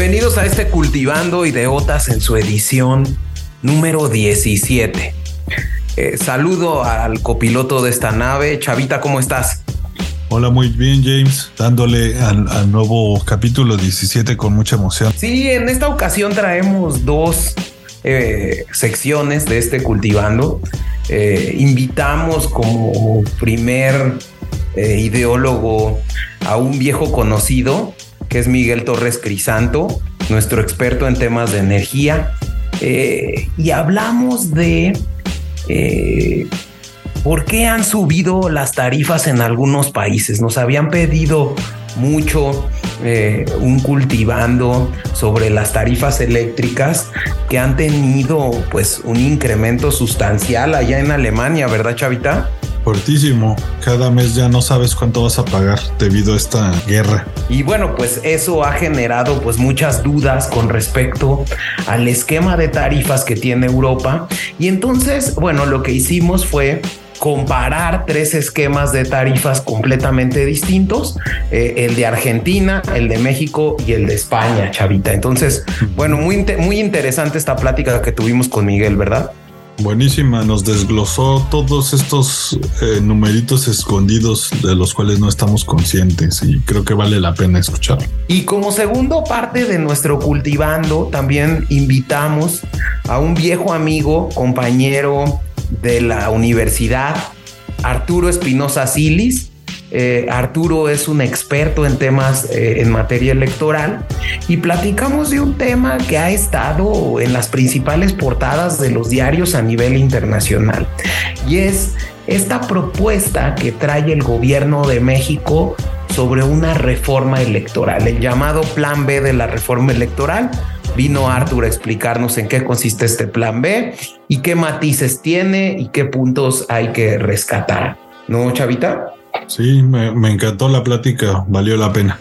Bienvenidos a este Cultivando Ideotas en su edición número 17. Eh, saludo al copiloto de esta nave. Chavita, ¿cómo estás? Hola, muy bien, James, dándole al, nuevo capítulo 17 con mucha emoción. Sí, en esta ocasión traemos dos eh, secciones de este Cultivando. Eh, invitamos como primer ideólogo a un viejo conocido que es Miguel Torres Crisanto, nuestro experto en temas de energía. y hablamos de eh, ¿por qué han subido las tarifas en algunos países? Nos habían pedido mucho eh, un cultivando sobre las tarifas eléctricas que han tenido pues un incremento sustancial allá en Alemania, ¿verdad, Chavita? Fuertísimo. Cada mes ya no sabes cuánto vas a pagar debido a esta guerra. Y bueno, pues eso ha generado pues muchas dudas con respecto al esquema de tarifas que tiene Europa. Y entonces, bueno, lo que hicimos fue comparar tres esquemas de tarifas completamente distintos, eh, el de Argentina, el de México y el de España, Chavita. Entonces, bueno, muy, muy interesante esta plática que tuvimos con Miguel, ¿verdad? Buenísima, nos desglosó todos estos eh, numeritos escondidos de los cuales no estamos conscientes y creo que vale la pena escuchar. Y como segundo parte de nuestro cultivando, también invitamos a un viejo amigo, compañero de la universidad, Arturo Espinosa Silis, eh, Arturo es un experto en temas eh, en materia electoral y platicamos de un tema que ha estado en las principales portadas de los diarios a nivel internacional y es esta propuesta que trae el gobierno de México sobre una reforma electoral, el llamado Plan B de la reforma electoral. Vino Arturo a explicarnos en qué consiste este Plan B y qué matices tiene y qué puntos hay que rescatar. ¿No, Chavita? Sí, me, encantó la plática, valió la pena.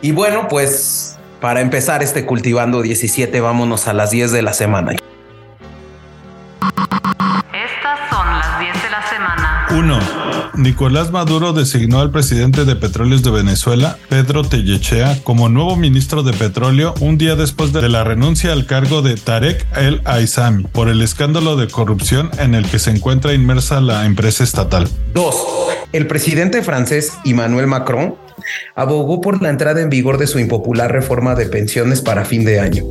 Y bueno, pues para empezar este Cultivando 17, vámonos a las 10 de la semana. Nicolás Maduro designó al presidente de Petróleos de Venezuela, Pedro Tellechea, como nuevo ministro de Petróleo un día después de la renuncia al cargo de Tarek El Aizami por el escándalo de corrupción en el que se encuentra inmersa la empresa estatal. 2. El presidente francés Emmanuel Macron abogó por la entrada en vigor de su impopular reforma de pensiones para fin de año.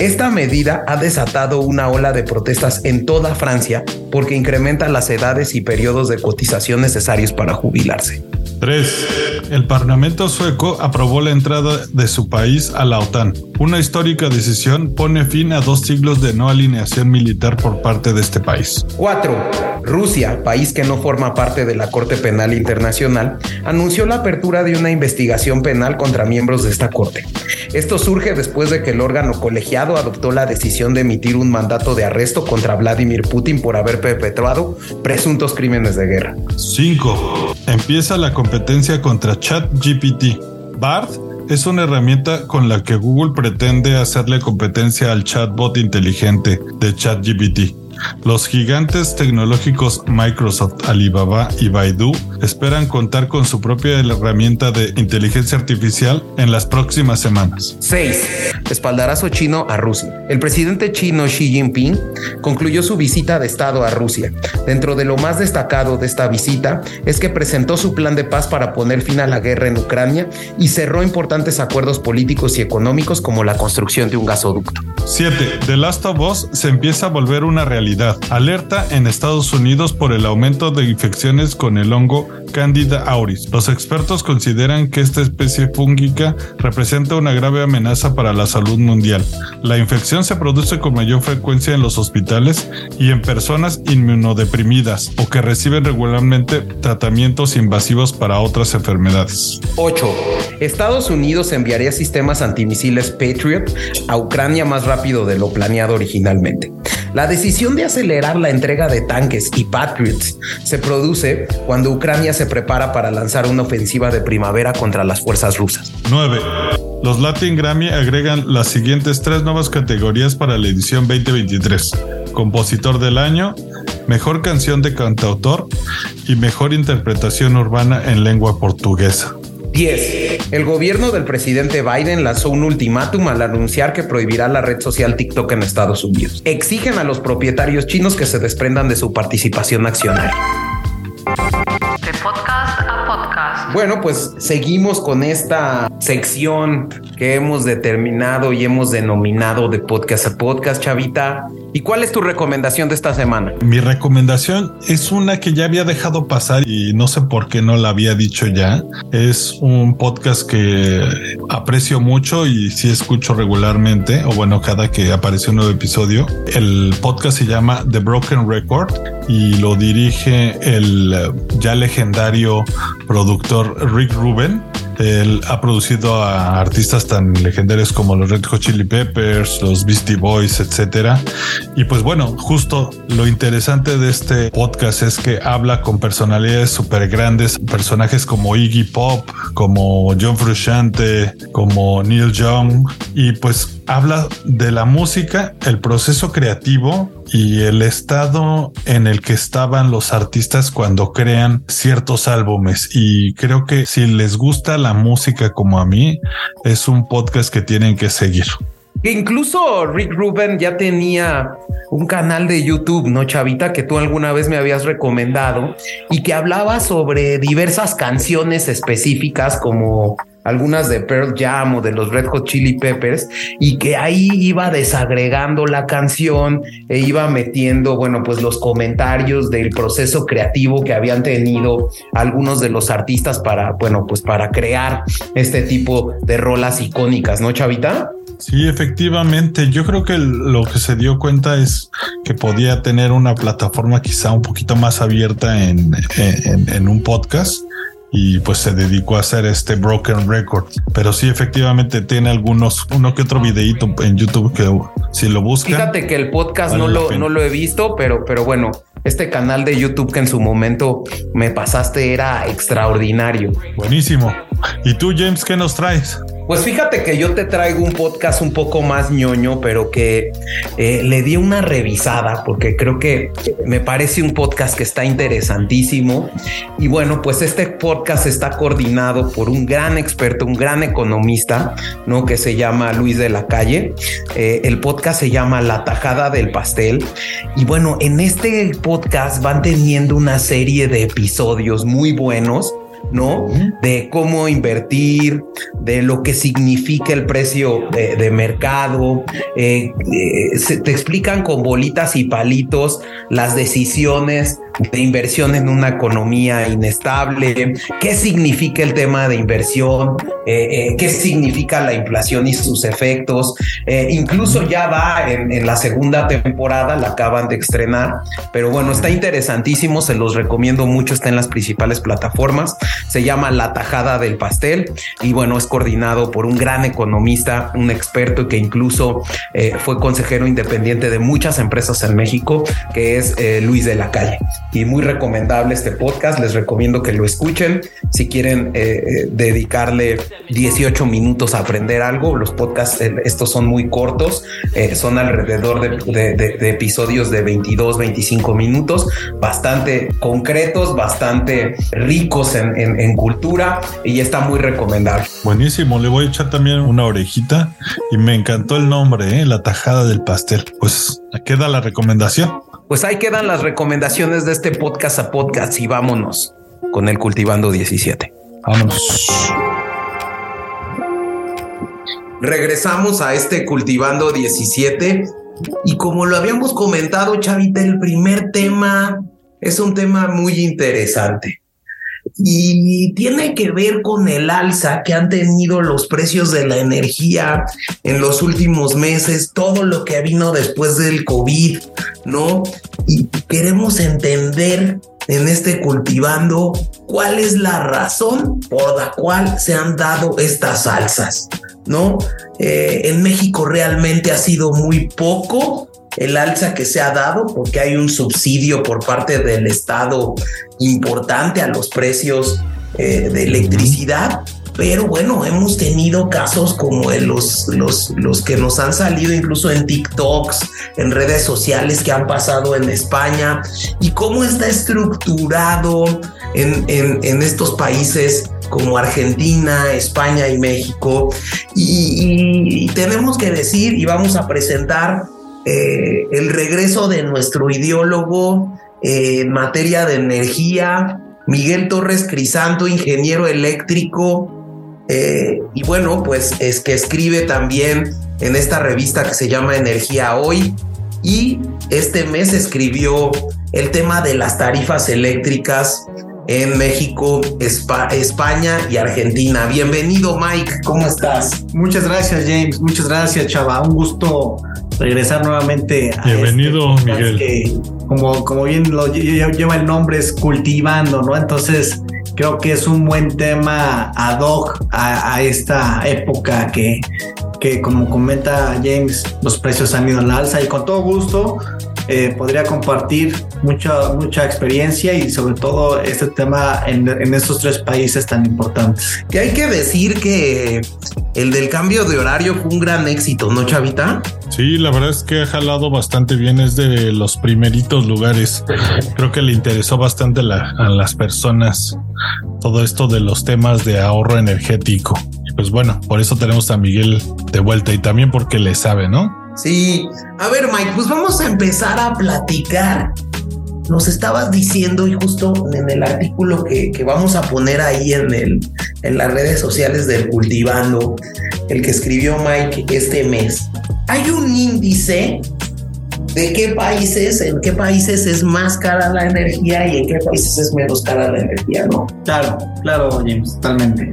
Esta medida ha desatado una ola de protestas en toda Francia porque incrementa las edades y periodos de cotización necesarios para jubilarse. 3. El Parlamento sueco aprobó la entrada de su país a la OTAN. Una histórica decisión pone fin a dos siglos de no alineación militar por parte de este país. 4. Rusia, país que no forma parte de la Corte Penal Internacional, anunció la apertura de una investigación penal contra miembros de esta Corte. Esto surge después de que el órgano colegiado adoptó la decisión de emitir un mandato de arresto contra Vladimir Putin por haber perpetrado presuntos crímenes de guerra. 5. Empieza la competencia contra ChatGPT. BART es una herramienta con la que Google pretende hacerle competencia al chatbot inteligente de ChatGPT. Los gigantes tecnológicos Microsoft, Alibaba y Baidu esperan contar con su propia herramienta de inteligencia artificial en las próximas semanas. 6. Espaldarazo chino a Rusia. El presidente chino Xi Jinping concluyó su visita de Estado a Rusia. Dentro de lo más destacado de esta visita es que presentó su plan de paz para poner fin a la guerra en Ucrania y cerró importantes acuerdos políticos y económicos como la construcción de un gasoducto. 7. The Last of Us se empieza a volver una realidad Alerta en Estados Unidos por el aumento de infecciones con el hongo Candida auris. Los expertos consideran que esta especie fúngica representa una grave amenaza para la salud mundial. La infección se produce con mayor frecuencia en los hospitales y en personas inmunodeprimidas o que reciben regularmente tratamientos invasivos para otras enfermedades. 8. Estados Unidos enviaría sistemas antimisiles Patriot a Ucrania más rápido de lo planeado originalmente. La decisión de acelerar la entrega de tanques y Patriots se produce cuando Ucrania se prepara para lanzar una ofensiva de primavera contra las fuerzas rusas. 9. Los Latin Grammy agregan las siguientes tres nuevas categorías para la edición 2023. Compositor del año, Mejor canción de cantautor y Mejor interpretación urbana en lengua portuguesa. 10. El gobierno del presidente Biden lanzó un ultimátum al anunciar que prohibirá la red social TikTok en Estados Unidos. Exigen a los propietarios chinos que se desprendan de su participación accionaria. De podcast a podcast. Bueno, pues seguimos con esta sección que hemos determinado y hemos denominado de podcast a podcast, Chavita. ¿Y cuál es tu recomendación de esta semana? Mi recomendación es una que ya había dejado pasar y no sé por qué no la había dicho ya. Es un podcast que aprecio mucho y sí escucho regularmente, o bueno, cada que aparece un nuevo episodio. El podcast se llama The Broken Record y lo dirige el ya legendario productor Rick Rubin. Él ha producido a artistas tan legendarios como los Red Hot Chili Peppers, los Beastie Boys, etcétera. Y pues bueno, justo lo interesante de este podcast es que habla con personalidades súper grandes, personajes como Iggy Pop, como John Frusciante, como Neil Young, y pues habla de la música, el proceso creativo y el estado en el que estaban los artistas cuando crean ciertos álbumes. Y creo que si les gusta la música como a mí, es un podcast que tienen que seguir. Incluso Rick Rubin ya tenía un canal de YouTube, ¿no, Chavita? Que tú alguna vez me habías recomendado y que hablaba sobre diversas canciones específicas como algunas de Pearl Jam o de los Red Hot Chili Peppers y que ahí iba desagregando la canción e iba metiendo, bueno, pues los comentarios del proceso creativo que habían tenido algunos de los artistas para, bueno, pues para crear este tipo de rolas icónicas, ¿no, Chavita? Sí, efectivamente. Yo creo que lo que se dio cuenta es que podía tener una plataforma quizá un poquito más abierta en, en, un podcast y pues se dedicó a hacer este Broken Record. Pero sí, efectivamente tiene algunos, uno que otro videíto en YouTube que si lo buscan. Fíjate que el podcast vale no, lo, no lo he visto, pero, pero bueno, este canal de YouTube que en su momento me pasaste era extraordinario. Buenísimo. ¿Y tú, James, qué nos traes? Pues fíjate que yo te traigo un podcast un poco más ñoño, pero que eh, le di una revisada porque creo que me parece un podcast que está interesantísimo. Y bueno, pues este podcast está coordinado por un gran experto, un gran economista, ¿no? Que se llama Luis de la Calle. Eh, el podcast se llama La Tajada del Pastel. Y bueno, en este podcast van teniendo una serie de episodios muy buenos ¿no? De cómo invertir, de lo que significa el precio de, de mercado. Eh, eh, se te explican con bolitas y palitos las decisiones de inversión en una economía inestable, qué significa el tema de inversión, eh, eh, qué significa la inflación y sus efectos. Eh, incluso ya va en, en, la segunda temporada, la acaban de estrenar, pero bueno, está interesantísimo, se los recomiendo mucho, está en las principales plataformas, se llama La Tajada del Pastel y bueno, es coordinado por un gran economista, un experto que incluso fue consejero independiente de muchas empresas en México, que es Luis de la Calle y muy recomendable este podcast. Les recomiendo que lo escuchen. Si quieren eh, dedicarle 18 minutos a aprender algo, los podcasts, eh, estos son muy cortos, eh, son alrededor de, de, de, de, episodios de 22, 25 minutos, bastante concretos, bastante ricos en, en, en cultura y está muy recomendable. Buenísimo, le voy a echar también una orejita y me encantó el nombre, la tajada del pastel. Pues queda la recomendación. Pues ahí quedan las recomendaciones de este podcast a podcast y vámonos con el Cultivando 17. Vámonos. Regresamos a este Cultivando 17 y como lo habíamos comentado, Chavita, el primer tema es un tema muy interesante y tiene que ver con el alza que han tenido los precios de la energía en los últimos meses, todo lo que vino después del COVID, ¿no? Y queremos entender en este cultivando cuál es la razón por la cual se han dado estas alzas, ¿no? Eh, en México realmente ha sido muy poco el alza que se ha dado porque hay un subsidio por parte del Estado importante a los precios eh, de electricidad. Pero bueno, hemos tenido casos como los, los, los que nos han salido incluso en TikToks, en redes sociales que han pasado en España y cómo está estructurado en, en, en estos países como Argentina, España y México. Y, tenemos que decir y vamos a presentar eh, el regreso de nuestro ideólogo eh, en materia de energía, Miguel Torres Crisanto, ingeniero eléctrico. Eh, y bueno, pues es que escribe también en esta revista que se llama Energía Hoy. Y este mes escribió el tema de las tarifas eléctricas en México, España y Argentina. Bienvenido Mike, ¿cómo estás? Muchas gracias James, muchas gracias Chava, un gusto regresar nuevamente a Bienvenido este Miguel. Que, como, como bien lo lleva el nombre, es cultivando, ¿no? Entonces creo que es un buen tema ad hoc a, a esta época que, que como comenta James, los precios han ido al alza y con todo gusto eh, podría compartir mucha, mucha experiencia y sobre todo este tema en, en, estos tres países tan importantes. Que hay que decir que el del cambio de horario fue un gran éxito, ¿no, Chavita? Sí, la verdad es que ha jalado bastante bien, es de los primeritos lugares. Creo que le interesó bastante a las personas todo esto de los temas de ahorro energético. Y pues bueno, por eso tenemos a Miguel de vuelta y también porque le sabe, ¿no? Sí. A ver, Mike, pues vamos a empezar a platicar. Nos estabas diciendo, y justo en el artículo que, que vamos a poner ahí en, el, en las redes sociales del Cultivando, el que escribió Mike este mes, hay un índice de qué países, en qué países es más cara la energía y en qué países es menos cara la energía, ¿no? Claro, claro, James, totalmente.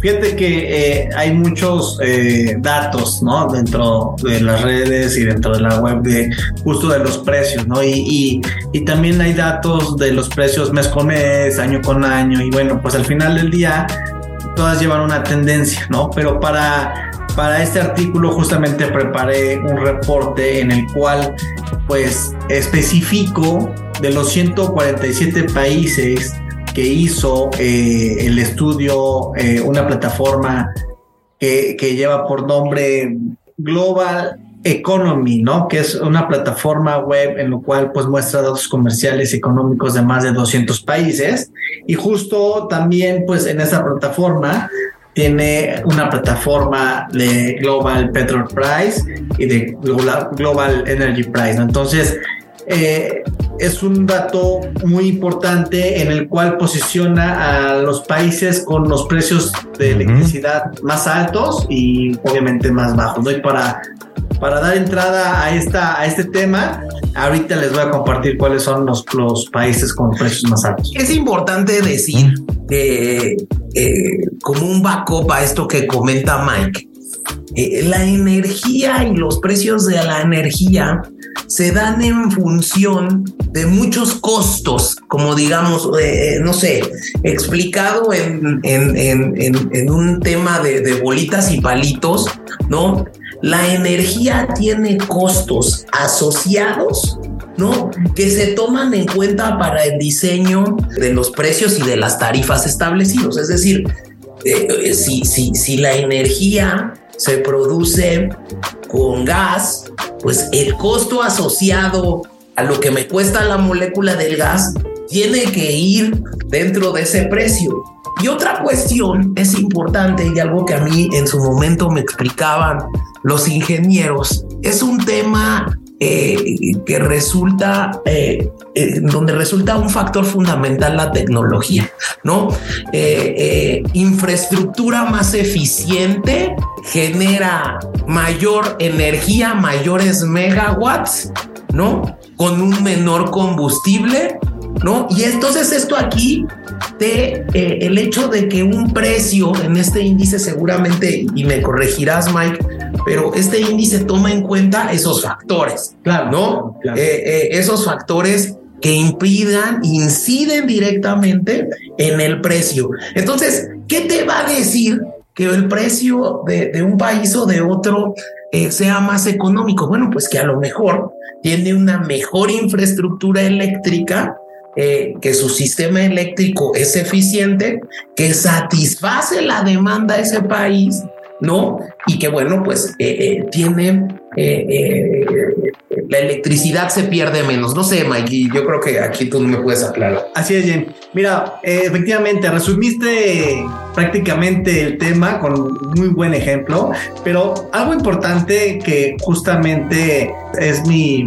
Fíjate que eh, hay muchos eh, datos, ¿no? Dentro de las redes y dentro de la web de justo de los precios, ¿no? Y, y, también hay datos de los precios mes con mes, año con año. Y bueno, pues al final del día todas llevan una tendencia, ¿no? Pero para, para este artículo justamente preparé un reporte en el cual pues especifico de los 147 países que hizo eh, el estudio, eh, una plataforma que, lleva por nombre Global Economy, ¿no? Que es una plataforma web en lo cual pues muestra datos comerciales y económicos de más de 200 países. Y justo también pues en esa plataforma tiene una plataforma de Global Petrol Price y de Global Energy Price, ¿no? Entonces, eh, es un dato muy importante en el cual posiciona a los países con los precios de electricidad más altos y obviamente más bajos. Y para, para dar entrada a, esta, a este tema, ahorita les voy a compartir cuáles son los, los países con precios más altos. Es importante decir que eh, como un backup a esto que comenta Mike, eh, la energía y los precios de la energía se dan en función de muchos costos, como digamos, eh, no sé, explicado en, en, un tema de, de, bolitas y palitos, ¿no? La energía tiene costos asociados, ¿no? Que se toman en cuenta para el diseño de los precios y de las tarifas establecidos. Es decir, eh, si, si, si la energía se produce con gas, pues el costo asociado a lo que me cuesta la molécula del gas tiene que ir dentro de ese precio. Y otra cuestión es importante y algo que a mí en su momento me explicaban los ingenieros, es un tema eh, que resulta, eh, eh, donde resulta un factor fundamental la tecnología, ¿no? infraestructura más eficiente genera mayor energía, mayores megawatts, ¿no? Con un menor combustible, ¿no? Y entonces esto aquí de el hecho de que un precio en este índice seguramente, y me corregirás Mike, pero este índice toma en cuenta esos factores, claro, ¿no? Eh, eh, esos factores que impidan, inciden directamente en el precio. Entonces, ¿qué te va a decir que el precio de, un país o de otro eh, sea más económico? Bueno, pues que a lo mejor tiene una mejor infraestructura eléctrica, que su sistema eléctrico es eficiente, que satisface la demanda de ese país ¿no? Y que bueno, pues eh, eh, tiene eh, la electricidad se pierde menos. No sé, Mikey, yo creo que aquí tú me puedes aclarar. Así es, Jen. Mira, efectivamente, resumiste prácticamente el tema con muy buen ejemplo, pero algo importante que justamente es mi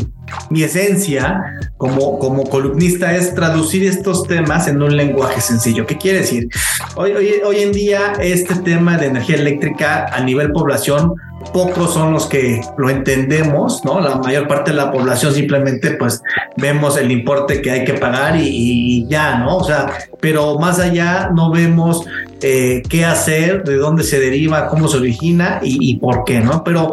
mi esencia como, como columnista es traducir estos temas en un lenguaje sencillo. ¿Qué quiere decir? Hoy, hoy, hoy en día este tema de energía eléctrica a nivel población pocos son los que lo entendemos, ¿no? La mayor parte de la población simplemente pues vemos el importe que hay que pagar y, ya, ¿no? O sea, pero más allá no vemos eh, qué hacer, de dónde se deriva, cómo se origina y, y, por qué, ¿no? Pero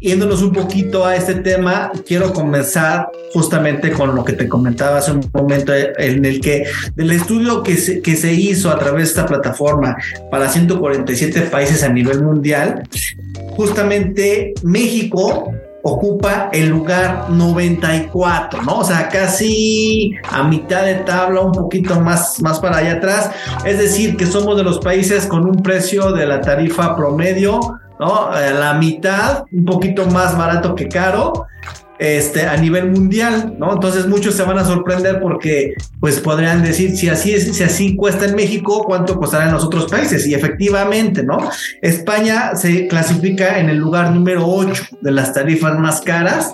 yéndonos un poquito a este tema, quiero comenzar justamente con lo que te comentaba hace un momento en el que del estudio que se, que se hizo a través de esta plataforma para 147 países a nivel mundial, justamente México ocupa el lugar 94, ¿no? O sea, casi a mitad de tabla, un poquito más, más para allá atrás. Es decir, que somos de los países con un precio de la tarifa promedio, ¿no? La mitad, un poquito más barato que caro este, a nivel mundial, ¿no? Entonces muchos se van a sorprender porque pues podrían decir, si así es, si así cuesta en México, ¿cuánto costará en los otros países? Y efectivamente, ¿no? España se clasifica en el lugar número 8 de las tarifas más caras.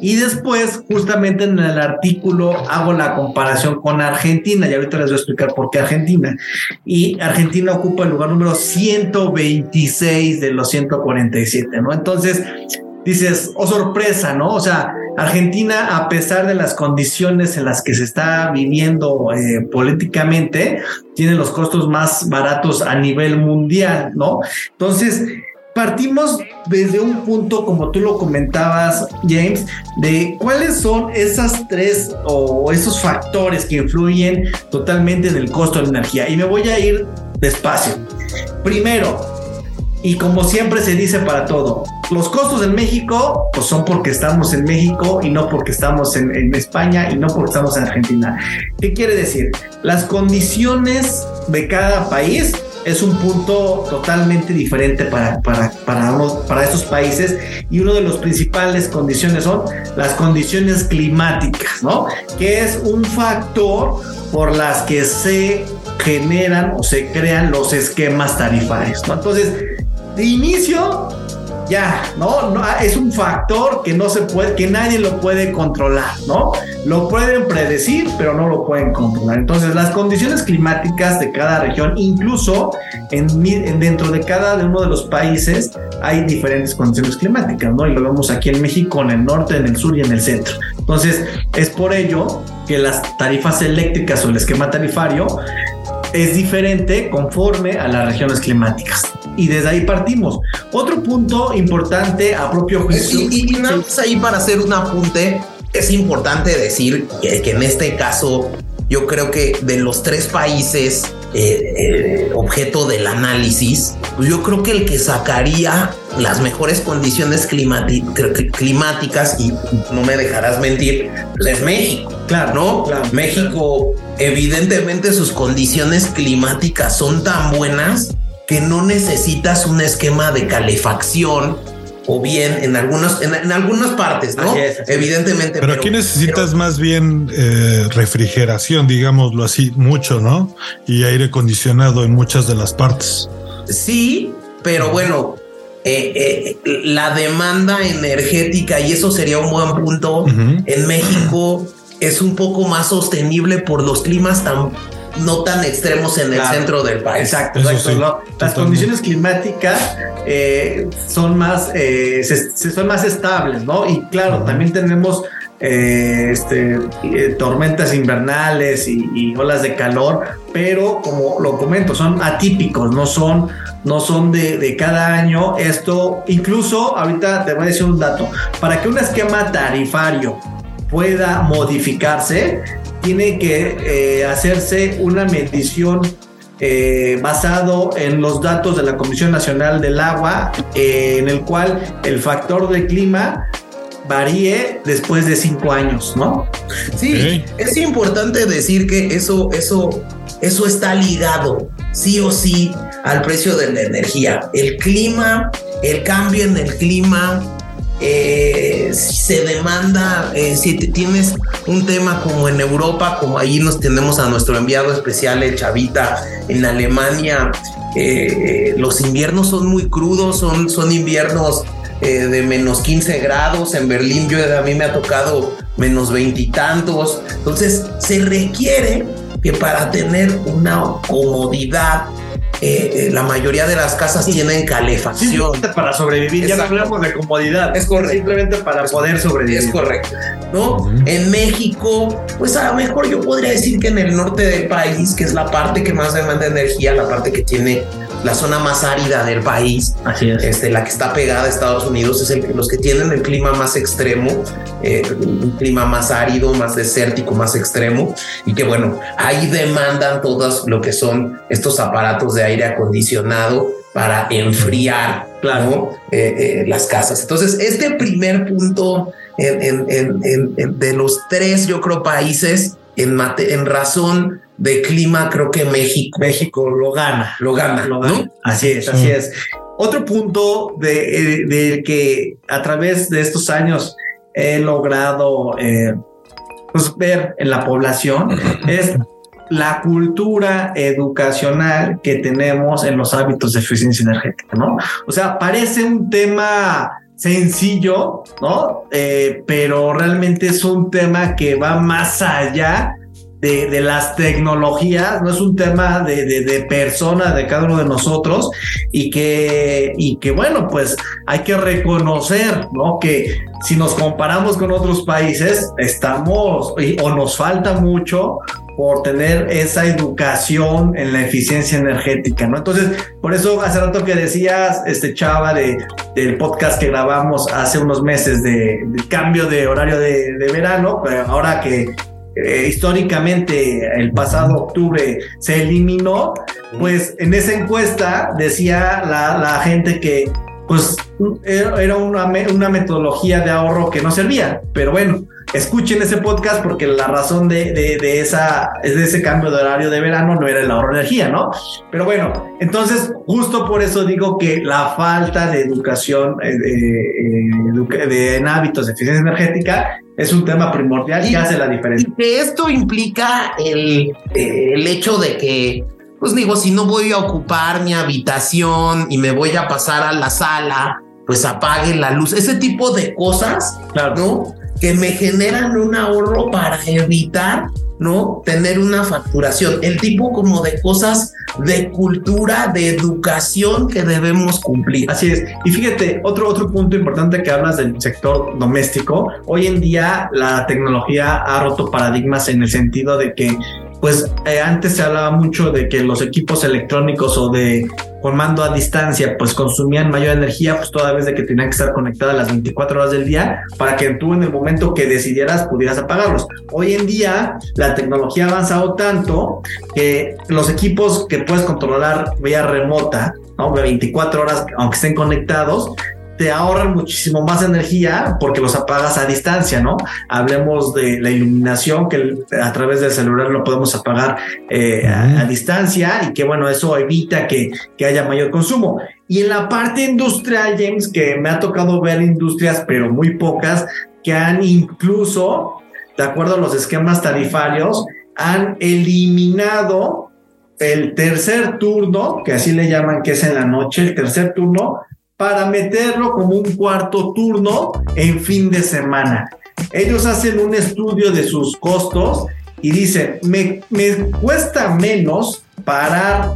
Y después, justamente en el artículo, hago la comparación con Argentina, y ahorita les voy a explicar por qué Argentina. Y Argentina ocupa el lugar número 126 de los 147, ¿no? Entonces, dices, oh sorpresa, ¿no? O sea, Argentina, a pesar de las condiciones en las que se está viviendo eh, políticamente, tiene los costos más baratos a nivel mundial, ¿no? Entonces, partimos desde un punto, como tú lo comentabas, James, de cuáles son esas tres o esos factores que influyen totalmente en el costo de la energía. Y me voy a ir despacio. Primero, y como siempre se dice para todo, los costos en México pues son porque estamos en México y no porque estamos en, España y no porque estamos en Argentina. ¿Qué quiere decir? Las condiciones de cada país es un punto totalmente diferente para, para, para, para estos países y una de las principales condiciones son las condiciones climáticas, ¿no? Que es un factor por las que se generan o se crean los esquemas tarifarios, ¿no? Entonces, de inicio, ya, ¿no? ¿no? Es un factor que no se puede, que nadie lo puede controlar, ¿no? Lo pueden predecir, pero no lo pueden controlar. Entonces, las condiciones climáticas de cada región, incluso en, dentro de cada uno de los países, hay diferentes condiciones climáticas, ¿no? Y lo vemos aquí en México, en el norte, en el sur y en el centro. Entonces, es por ello que las tarifas eléctricas o el esquema tarifario es diferente conforme a las regiones climáticas y desde ahí partimos. Otro punto importante a propio juicio. Y, nada más ahí para hacer un apunte, es importante decir que, en este caso yo creo que de los tres países eh, eh, objeto del análisis, pues yo creo que el que sacaría las mejores condiciones climáticas, y no me dejarás mentir, es México. Claro, ¿no? México, evidentemente sus condiciones climáticas son tan buenas que no necesitas un esquema de calefacción o bien en algunas en, algunas partes, ¿no? Evidentemente. Pero, aquí necesitas más bien eh, refrigeración, digámoslo así, mucho, ¿no? Y aire acondicionado en muchas de las partes. Sí, pero bueno, eh, eh, la demanda energética, y eso sería un buen punto, en México es un poco más sostenible por los climas tan no tan extremos en el centro del país. Exacto, exacto. Las condiciones climáticas eh, son más eh, son más estables, ¿no? Y claro, también tenemos eh, este, tormentas invernales y, olas de calor, pero como lo comento, son atípicos, no son, no son de, de, cada año. Esto, incluso, ahorita te voy a decir un dato, para que un esquema tarifario pueda modificarse, tiene que eh, hacerse una medición eh, basado en los datos de la Comisión Nacional del Agua, eh, en el cual el factor de clima varíe después de cinco años, ¿no? Sí, es importante decir que eso, eso eso está ligado sí o sí al precio de la energía. El clima, el cambio en el clima, eh, se demanda, eh, si tienes un tema como en Europa, como ahí nos tenemos a nuestro enviado especial, el Chavita, en Alemania, eh, los inviernos son muy crudos, son, son inviernos de menos 15 grados, en Berlín yo, a mí me ha tocado menos veintitantos, entonces se requiere que para tener una comodidad eh, eh, la mayoría de las casas tienen calefacción. para sobrevivir, ya no hablamos de comodidad. Es correcto. Simplemente para poder sobrevivir. Es correcto. ¿No? En México, pues a lo mejor yo podría decir que en el norte del país, que es la parte que más demanda energía, la parte que tiene la zona más árida del país, Así es. Este, la que está pegada a Estados Unidos, es el, los que tienen el clima más extremo, eh, un clima más árido, más desértico, más extremo, y que bueno, ahí demandan todos lo que son estos aparatos de aire acondicionado para enfriar claro. Eh, eh, las casas. Entonces, este primer punto en, en, en, de los tres, yo creo, países en, en razón de clima, creo que México, México lo gana, lo gana, lo gana. Así es, así es. Otro punto de, de, que a través de estos años he logrado eh, pues, ver en la población es la cultura educacional que tenemos en los hábitos de eficiencia energética, ¿no? O sea, parece un tema sencillo, ¿no? Eh, pero realmente es un tema que va más allá de, las tecnologías, no es un tema de, de, de, personas, de cada uno de nosotros, y que, y que bueno, pues hay que reconocer, ¿no? Que si nos comparamos con otros países, estamos o nos falta mucho por tener esa educación en la eficiencia energética, ¿no? Entonces, por eso hace rato que decías, este Chava, de, del podcast que grabamos hace unos meses de, cambio de horario de, de verano, pero ahora que eh, históricamente el pasado octubre se eliminó, pues en esa encuesta decía la, la gente que pues era una, una metodología de ahorro que no servía, pero bueno, escuchen ese podcast porque la razón de, de, esa, de ese cambio de horario de verano no era el ahorro de energía, ¿no? Pero bueno, entonces justo por eso digo que la falta de educación eh, de, de, en hábitos de eficiencia energética es un tema primordial y, hace la diferencia. Y que esto implica el, el hecho de que pues digo, si no voy a ocupar mi habitación y me voy a pasar a la sala, pues apague la luz. Ese tipo de cosas, claro. ¿no? Que me generan un ahorro para evitar ¿no? Tener una facturación, el tipo como de cosas de cultura, de educación que debemos cumplir. Así es. Y fíjate, otro, otro punto importante que hablas del sector doméstico, hoy en día la tecnología ha roto paradigmas en el sentido de que pues eh, antes se hablaba mucho de que los equipos electrónicos o de con mando a distancia pues consumían mayor energía pues toda vez de que tenían que estar conectadas las 24 horas del día para que tú en el momento que decidieras pudieras apagarlos. Hoy en día la tecnología ha avanzado tanto que los equipos que puedes controlar vía remota, ¿no? 24 horas aunque estén conectados, te ahorran muchísimo más energía porque los apagas a distancia, ¿no? Hablemos de la iluminación que a través del celular lo podemos apagar eh, a, distancia y que bueno, eso evita que, que haya mayor consumo. Y en la parte industrial, James, que me ha tocado ver industrias, pero muy pocas, que han incluso, de acuerdo a los esquemas tarifarios, han eliminado el tercer turno, que así le llaman que es en la noche, el tercer turno, para meterlo como un cuarto turno en fin de semana. Ellos hacen un estudio de sus costos y dicen, me, me cuesta menos parar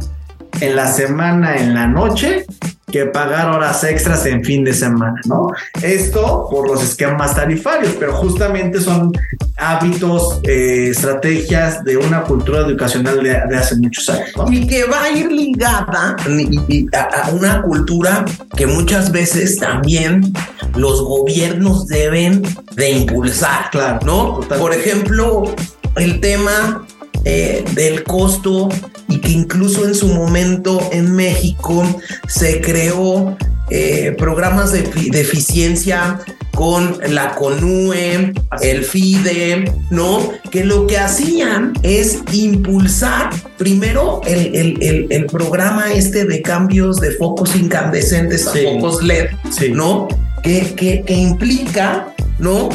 en la semana en la noche que pagar horas extras en fin de semana, ¿no? Esto por los esquemas tarifarios, pero justamente son hábitos, eh, estrategias de una cultura educacional de, hace muchos años. Y que va a ir ligada a, una cultura que muchas veces también los gobiernos deben de impulsar, claro, ¿no? Por ejemplo, el tema eh, del costo y que incluso en su momento en México se creó eh, programas de, eficiencia con la CONUE, el FIDE, ¿no? Que lo que hacían es impulsar primero el, programa este de cambios de focos incandescentes a focos LED, ¿no? Que, que, que implica, ¿no?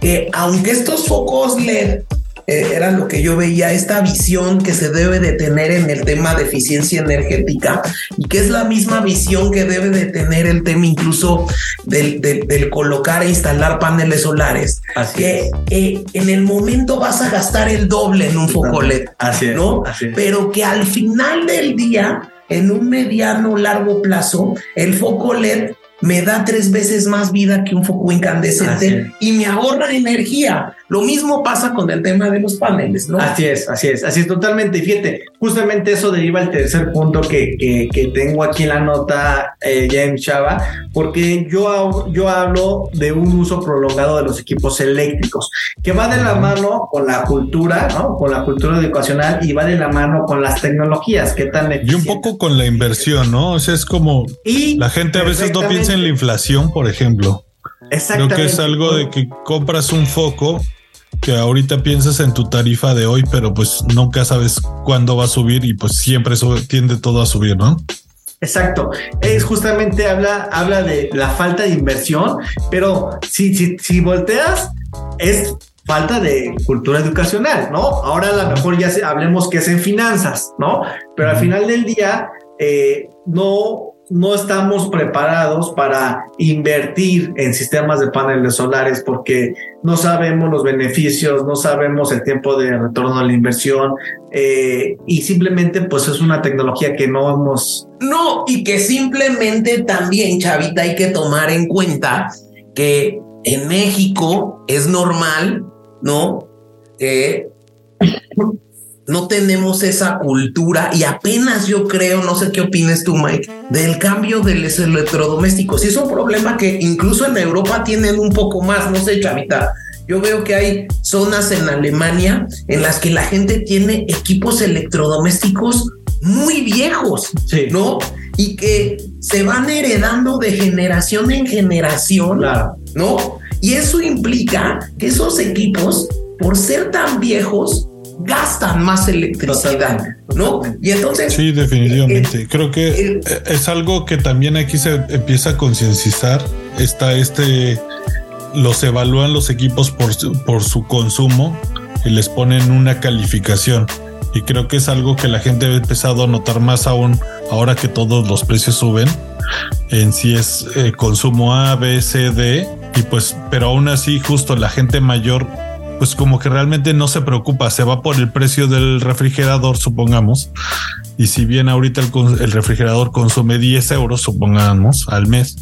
Que aunque estos focos LED eh, era lo que yo veía, esta visión que se debe de tener en el tema de eficiencia energética y que es la misma visión que debe de tener el tema incluso del, del, colocar e instalar paneles solares. Así que eh, en el momento vas a gastar el doble en un foco LED, así ¿no? Pero que al final del día en un mediano largo plazo, el foco LED me da tres veces más vida que un foco incandescente y me ahorra energía. Lo mismo pasa con el tema de los paneles, ¿no? Así es, así es, así es totalmente. Y fíjate, justamente eso deriva al tercer punto que, que, tengo aquí en la nota, eh, James Chava, porque yo, yo hablo de un uso prolongado de los equipos eléctricos, que va de la mano con la cultura, ¿no? Con la cultura educacional y va de la mano con las tecnologías, ¿qué tan Y un poco con la inversión, ¿no? O sea, es como y la gente a veces no piensa en la inflación, por ejemplo. Exactamente. Creo que es algo de que compras un foco que ahorita piensas en tu tarifa de hoy, pero pues nunca sabes cuándo va a subir y pues siempre eso tiende todo a subir, ¿no? Exacto. Es justamente habla, habla de la falta de inversión, pero si, si, si volteas, es falta de cultura educacional, ¿no? Ahora a lo mejor ya hablemos que es en finanzas, ¿no? Pero al final del día, eh, no no estamos preparados para invertir en sistemas de paneles solares porque no sabemos los beneficios, no sabemos el tiempo de retorno a la inversión eh, y simplemente pues es una tecnología que no hemos... No, y que simplemente también, Chavita, hay que tomar en cuenta que en México es normal, ¿no? Que no tenemos esa cultura y apenas yo creo, no sé qué opines tú, Mike, del cambio de los electrodomésticos. Y es un problema que incluso en Europa tienen un poco más, no sé, Chavita. Yo veo que hay zonas en Alemania en las que la gente tiene equipos electrodomésticos muy viejos, ¿no? Y que se van heredando de generación en generación, ¿no? Y eso implica que esos equipos, por ser tan viejos, gastan más electricidad, ¿no? Y entonces... Sí, definitivamente. Creo que es algo que también aquí se empieza a concienciar. Está este, los evalúan los equipos por, por su consumo y les ponen una calificación. Y creo que es algo que la gente ha empezado a notar más aún ahora que todos los precios suben. En si es eh, consumo A, B, C, D. Y pues, pero aún así, justo la gente mayor pues como que realmente no se preocupa, se va por el precio del refrigerador, supongamos. Y si bien ahorita el, refrigerador consume 10 euros, supongamos, al mes,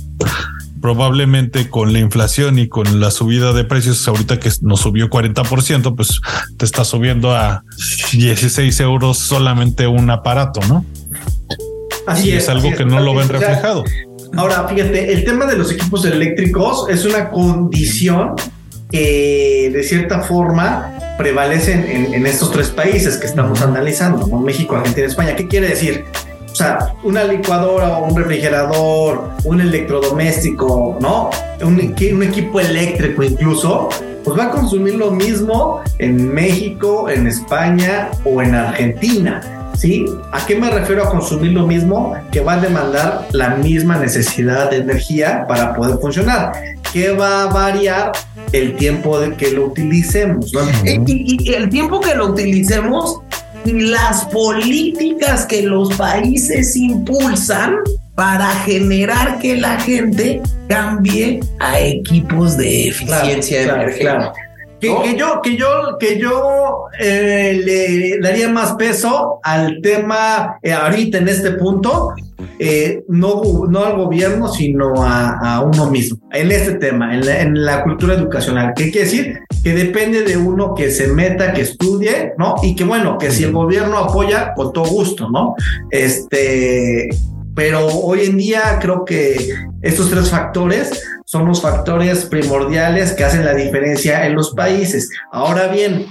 probablemente con la inflación y con la subida de precios ahorita que nos subió 40%, pues te está subiendo a 16 euros solamente un aparato, ¿no? Así es, algo que no lo ven reflejado. Ahora, fíjate, el tema de los equipos eléctricos es una condición que de cierta forma prevalecen en, estos tres países que estamos analizando, ¿no? México, Argentina, España. ¿Qué quiere decir? O sea, una licuadora o un refrigerador, un electrodoméstico, ¿no? Un, un equipo eléctrico incluso, pues va a consumir lo mismo en México, en España o en Argentina. ¿Sí? ¿A qué me refiero a consumir lo mismo? Que va a demandar la misma necesidad de energía para poder funcionar. ¿Qué va a variar? El tiempo de que lo utilicemos. Y, el tiempo que lo utilicemos y las políticas que los países impulsan para generar que la gente cambie a equipos de eficiencia energética. Que, yo, que yo, que yo eh, le daría más peso al tema eh, ahorita en este punto, eh, no, no al gobierno, sino a, uno mismo, en este tema, en la, cultura educacional. ¿Qué quiere decir? Que depende de uno que se meta, que estudie, ¿no? Y que bueno, que si el gobierno apoya, con todo gusto, ¿no? Este, pero hoy en día creo que estos tres factores son los factores primordiales que hacen la diferencia en los países. Ahora bien,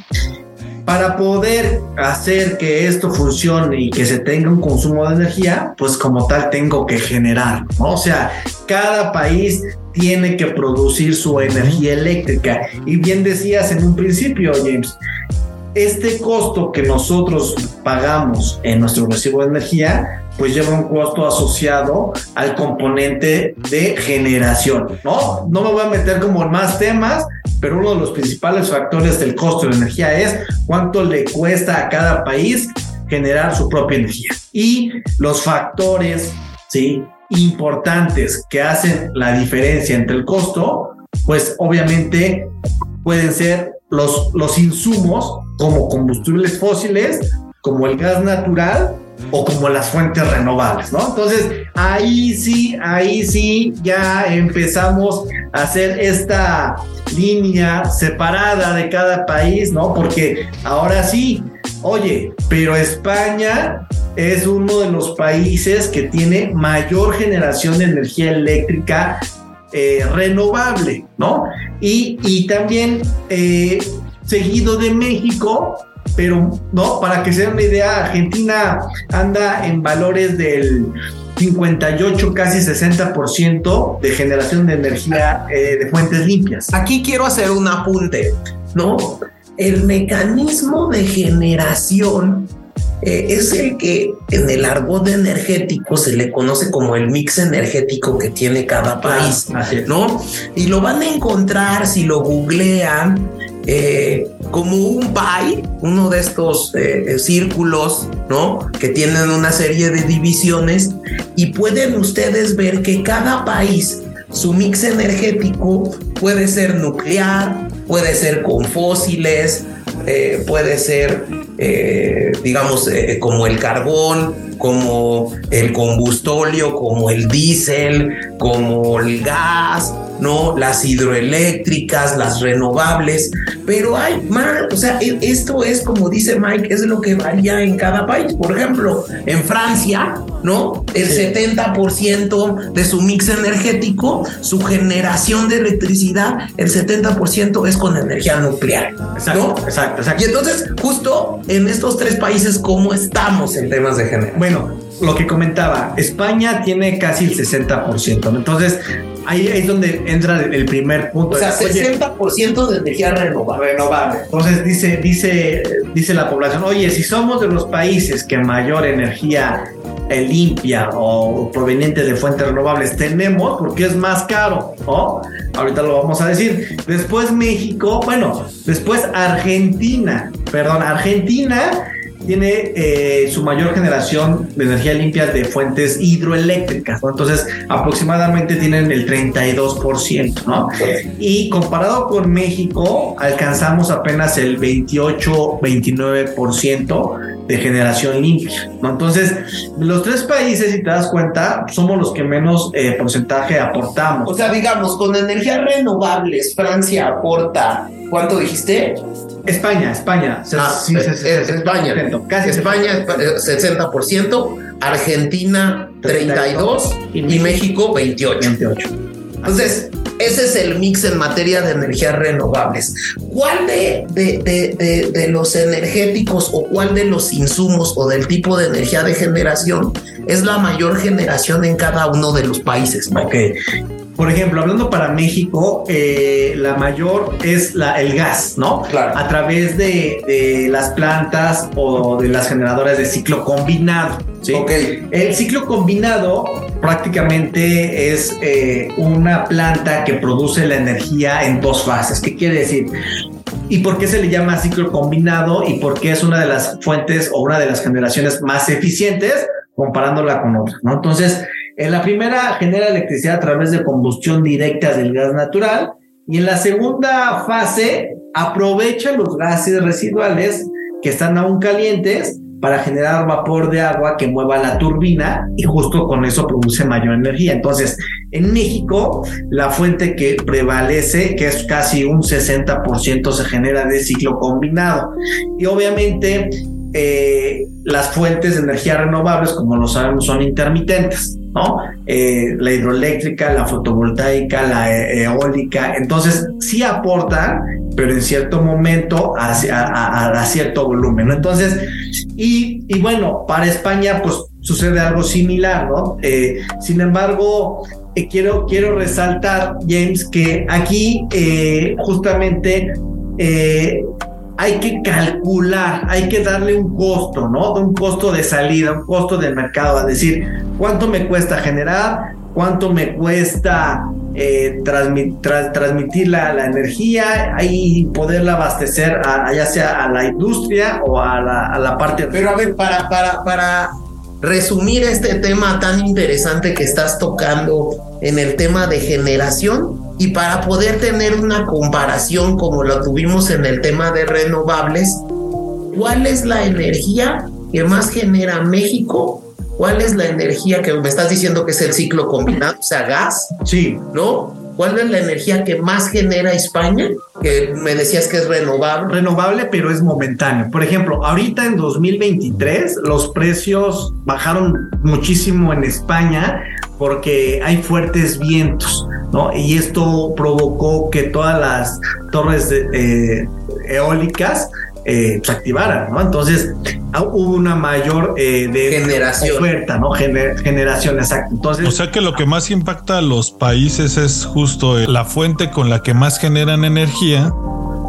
para poder hacer que esto funcione y que se tenga un consumo de energía, pues como tal tengo que generar, ¿no? O sea, cada país tiene que producir su energía eléctrica. Y bien decías en un principio, James, este costo que nosotros pagamos en nuestro recibo de energía, pues lleva un costo asociado al componente de generación, ¿no? No me voy a meter como en más temas, pero uno de los principales factores del costo de la energía es cuánto le cuesta a cada país generar su propia energía. Y los factores, ¿sí? Importantes que hacen la diferencia entre el costo, pues obviamente pueden ser los, los insumos como combustibles fósiles, como el gas natural o como las fuentes renovables, ¿no? Entonces, ahí sí, ahí sí ya empezamos a hacer esta línea separada de cada país, ¿no? Porque ahora sí, oye, pero España es uno de los países que tiene mayor generación de energía eléctrica eh, renovable, ¿no? Y, y también eh, seguido de México, pero no, para que se den una idea, Argentina anda en valores del 58, casi 60% de generación de energía eh, de fuentes limpias. Aquí quiero hacer un apunte, ¿no? El mecanismo de generación eh, es el que en el argot energético se le conoce como el mix energético que tiene cada país, ¿no? Y lo van a encontrar si lo googlean eh, como un pie, uno de estos eh, círculos, ¿no? Que tienen una serie de divisiones y pueden ustedes ver que cada país, su mix energético puede ser nuclear, puede ser con fósiles, eh, puede ser, eh, digamos, eh, como el carbón, como el combustóleo, como el diésel, como el gas, ¿no? Las hidroeléctricas, las renovables, pero hay más, o sea, e, esto es como dice Mike, es lo que varía en cada país. Por ejemplo, en Francia, ¿no? El 70% de su mix energético, su generación de electricidad, el 70% es con energía nuclear. Exacto, exacto, exacto. Y entonces, justo en estos tres países, ¿cómo estamos en temas de generación? Bueno, lo que comentaba, España tiene casi el 60%. Entonces, ahí es donde entra el primer punto. O sea, 60% de energía renovable. renovable. Entonces dice, dice, dice la población, oye, si somos de los países que mayor energía eh, limpia o proveniente de fuentes renovables tenemos, porque es más caro, ¿no? Ahorita lo vamos a decir. Después México, bueno, después Argentina, perdón, Argentina tiene eh, su mayor generación de energía limpia de fuentes hidroeléctricas, ¿no? Entonces, aproximadamente tienen el 32%, ¿no? Y comparado con México, alcanzamos apenas el 28-29% de generación limpia, ¿no? Entonces, los tres países, si te das cuenta, somos los que menos eh, porcentaje aportamos. O sea, digamos, con energías renovables, Francia aporta, ¿cuánto dijiste? España, España. Ah, Sí, sí, eh, sí, España. Casi España, eh, 60%, Argentina, 32% y México, 28%. 28. Entonces, ese es el mix en materia de energías renovables. ¿Cuál de, de, de, de- de los energéticos o cuál de los insumos o del tipo de energía de generación es la mayor generación en cada uno de los países? Ok. Por ejemplo, hablando para México, eh, la mayor es la, el gas, ¿no? Claro. A través de, de las plantas o de las generadoras de ciclo combinado. ¿sí? Ok. El ciclo combinado prácticamente es eh, una planta que produce la energía en dos fases. ¿Qué quiere decir? ¿Y por qué se le llama ciclo combinado? ¿Y por qué es una de las fuentes o una de las generaciones más eficientes comparándola con otras? ¿no? Entonces, en la primera genera electricidad a través de combustión directa del gas natural y en la segunda fase aprovecha los gases residuales que están aún calientes para generar vapor de agua que mueva la turbina y justo con eso produce mayor energía. Entonces, en México, la fuente que prevalece, que es casi un 60%, se genera de ciclo combinado. Y obviamente, eh, las fuentes de energía renovables, como lo sabemos, son intermitentes, ¿no? Eh, la hidroeléctrica, la fotovoltaica, la e- eólica, entonces sí aportan, pero en cierto momento a, cierto volumen, ¿no? Entonces, y, bueno, para España, pues sucede algo similar, ¿no? Eh, sin embargo, eh, quiero, quiero resaltar, James, que aquí justamente hay que calcular, hay que darle un costo, ¿no? Un costo de salida, un costo del mercado, a decir, ¿cuánto me cuesta generar? ¿Cuánto me cuesta eh, transmitir la, energía y poderla abastecer a, ya sea a la industria o a la, a la parte... Pero a ver, para, para, para resumir este tema tan interesante que estás tocando en el tema de generación y para poder tener una comparación como lo tuvimos en el tema de renovables, ¿cuál es la energía que más genera México? ¿Cuál es la energía que me estás diciendo que es el ciclo combinado, o sea, gas? Sí. ¿No? ¿Cuál es la energía que más genera España? Que me decías que es renovable. Renovable, pero es momentáneo. Por ejemplo, ahorita en 2023 los precios bajaron muchísimo en España porque hay fuertes vientos, ¿no? Y esto provocó que todas las torres eh, eólicas eh, se activaran, ¿no? Entonces ah, hubo una mayor eh, de generación. oferta, ¿no? generación, exacto. Entonces, o sea que lo que más impacta a los países es justo eh, la fuente con la que más generan energía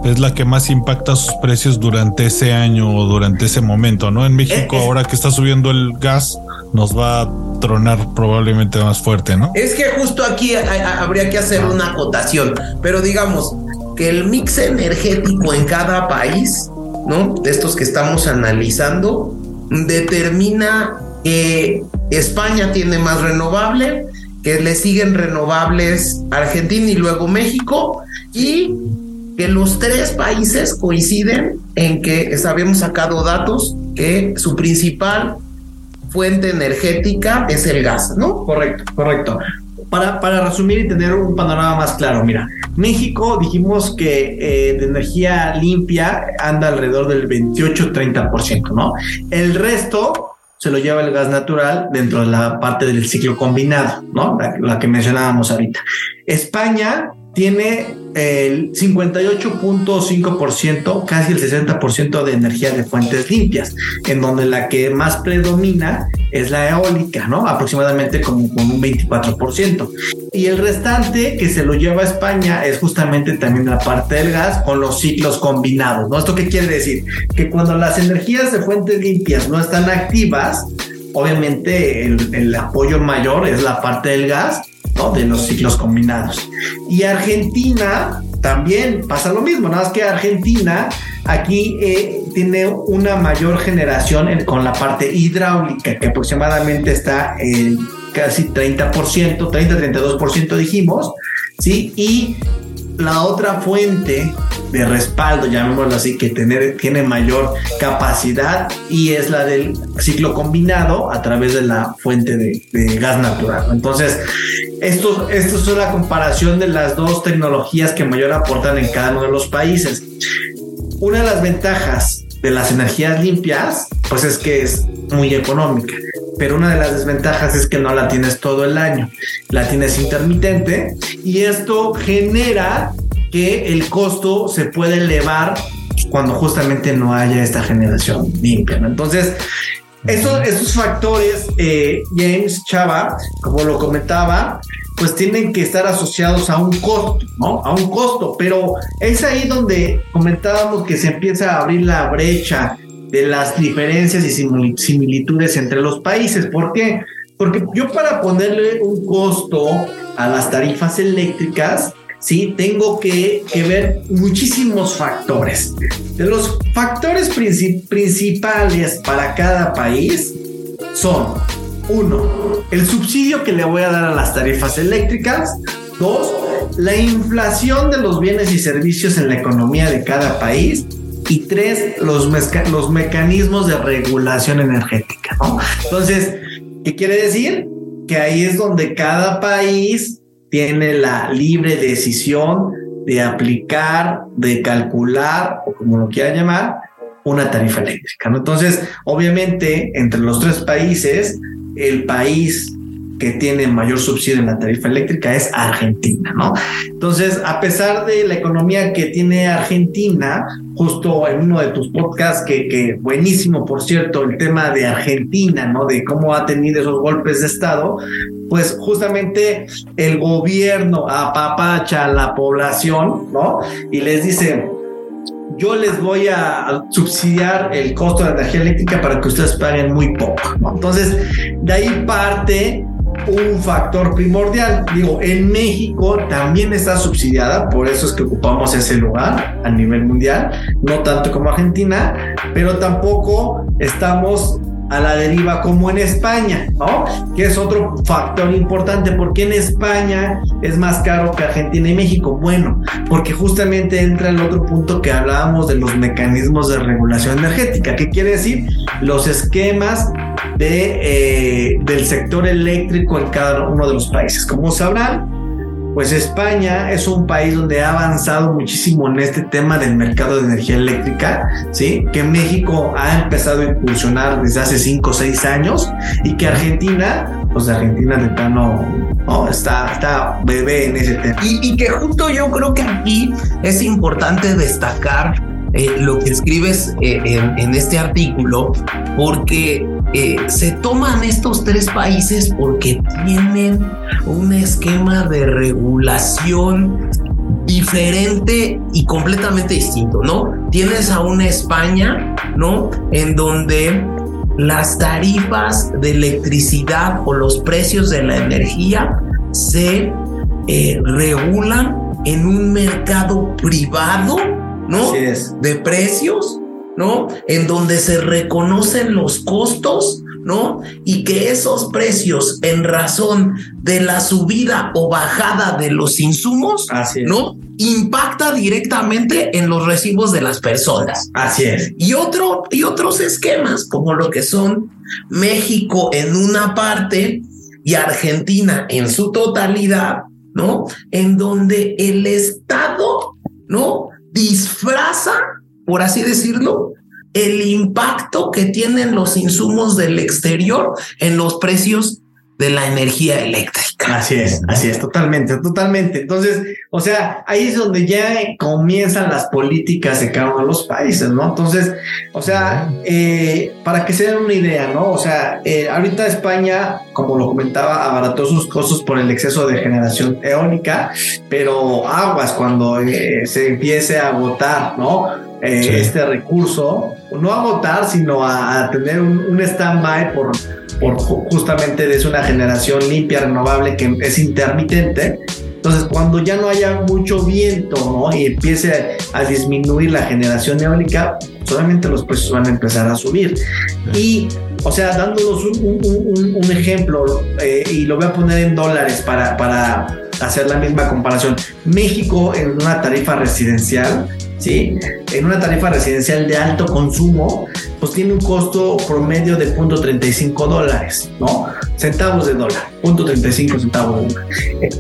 es la que más impacta sus precios durante ese año o durante ese momento, ¿no? En México, ahora que está subiendo el gas, nos va a tronar probablemente más fuerte, ¿no? Es que justo aquí habría que hacer una acotación, pero digamos que el mix energético en cada país ¿no? De estos que estamos analizando, determina que España tiene más renovable, que le siguen renovables Argentina y luego México, y que los tres países coinciden en que habíamos sacado datos que su principal fuente energética es el gas, ¿no? Correcto, correcto para, para resumir y tener un panorama más claro, mira, México dijimos que eh, de energía limpia anda alrededor del 28-30%, ¿no? El resto se lo lleva el gas natural dentro de la parte del ciclo combinado, ¿no? La, la que mencionábamos ahorita. España tiene el 58.5%, casi el 60% de energía de fuentes limpias, en donde la que más predomina es la eólica, ¿no? Aproximadamente como con un 24%. Y el restante que se lo lleva a España es justamente también la parte del gas con los ciclos combinados, ¿no? ¿Esto qué quiere decir? Que cuando las energías de fuentes limpias no están activas, obviamente el, el apoyo mayor es la parte del gas de los ciclos combinados. Y Argentina también pasa lo mismo, nada más que Argentina aquí eh, tiene una mayor generación con la parte hidráulica, que aproximadamente está en casi 30%, 30-32% dijimos, ¿sí? Y la otra fuente de respaldo, llamémoslo así, que tener, tiene mayor capacidad y es la del ciclo combinado a través de la fuente de, gas natural. Entonces, esto, esto es una comparación de las dos tecnologías que mayor aportan en cada uno de los países. Una de las ventajas de las energías limpias, pues es que es muy económica pero una de las desventajas es que no la tienes todo el año, la tienes intermitente y esto genera que el costo se puede elevar cuando justamente no haya esta generación limpia. Entonces, estos, estos factores, eh, James Chava, como lo comentaba, pues tienen que estar asociados a un costo, ¿no? A un costo, pero es ahí donde comentábamos que se empieza a abrir la brecha de las diferencias y similitudes entre los países. ¿Por qué? Porque yo para ponerle un costo a las tarifas eléctricas, sí, tengo que, ver muchísimos factores. De los factores principales para cada país son, uno, el subsidio que le voy a dar a las tarifas eléctricas. Dos, la inflación de los bienes y servicios en la economía de cada país y tres, los, los mecanismos de regulación energética. ¿no? Entonces, ¿qué quiere decir? Que ahí es donde cada país tiene la libre decisión de aplicar, de calcular, o como lo quiera llamar, una tarifa eléctrica. ¿no? Entonces, obviamente, entre los tres países, el país que tiene mayor subsidio en la tarifa eléctrica es Argentina, ¿no? Entonces, a pesar de la economía que tiene Argentina, justo en uno de tus podcasts, que, que buenísimo, por cierto, el tema de Argentina, ¿no? De cómo ha tenido esos golpes de Estado, pues justamente el gobierno apapacha a la población, ¿no? Y les dice, yo les voy a subsidiar el costo de energía eléctrica para que ustedes paguen muy poco. ¿no? Entonces, de ahí parte un factor primordial. Digo, en México también está subsidiada, por eso es que ocupamos ese lugar a nivel mundial, no tanto como Argentina, pero tampoco estamos a la deriva como en España, ¿no? Que es otro factor importante. porque en España es más caro que Argentina y México? Bueno, porque justamente entra el otro punto que hablábamos de los mecanismos de regulación energética. ¿Qué quiere decir? Los esquemas de, eh, del sector eléctrico en cada uno de los países. Como sabrán, pues España es un país donde ha avanzado muchísimo en este tema del mercado de energía eléctrica, ¿sí? Que México ha empezado a incursionar desde hace 5 o 6 años y que Argentina, pues Argentina de plano no, está, está bebé en ese tema. Y, que justo yo creo que aquí es importante destacar eh, lo que escribes eh, en, este artículo, porque eh, se toman estos tres países porque tienen un esquema de regulación diferente y completamente distinto, ¿no? Tienes a una España, ¿no? En donde las tarifas de electricidad o los precios de la energía se regulan en un mercado privado ¿no? De precios, ¿no? En donde se reconocen los costos, ¿no? Y que esos precios en razón de la subida o bajada de los insumos, ¿no? Impacta directamente en los recibos de las personas. Así es. Y otro y otros esquemas como lo que son México en una parte y Argentina en su totalidad, ¿no? En donde el Estado, ¿no? Disfraza, por así decirlo, el impacto que tienen los insumos del exterior en los precios de la energía eléctrica. Así es, así es, totalmente, totalmente. Entonces, o sea, ahí es donde ya comienzan las políticas de cada uno de los países, ¿no? Entonces, o sea, eh, para que se den una idea, ¿no? O sea, eh, ahorita España, como lo comentaba, abarató sus costos por el exceso de generación eólica, pero aguas cuando eh, se empiece a agotar, ¿no? este recurso, no a votar, sino a, tener un, un stand-by por por justamente es una generación limpia, renovable, que es intermitente. Entonces, cuando ya no haya mucho viento ¿no? y empiece a disminuir la generación eólica, solamente los precios van a empezar a subir. Y, o sea, dándonos un, ejemplo, eh, y lo voy a poner en dólares para, para hacer la misma comparación. México en una tarifa residencial ¿sí? En una tarifa residencial de alto consumo, pues tiene un costo promedio de 0.35 dólares, ¿no? Centavos de dólar, 0.35 centavos de dólar.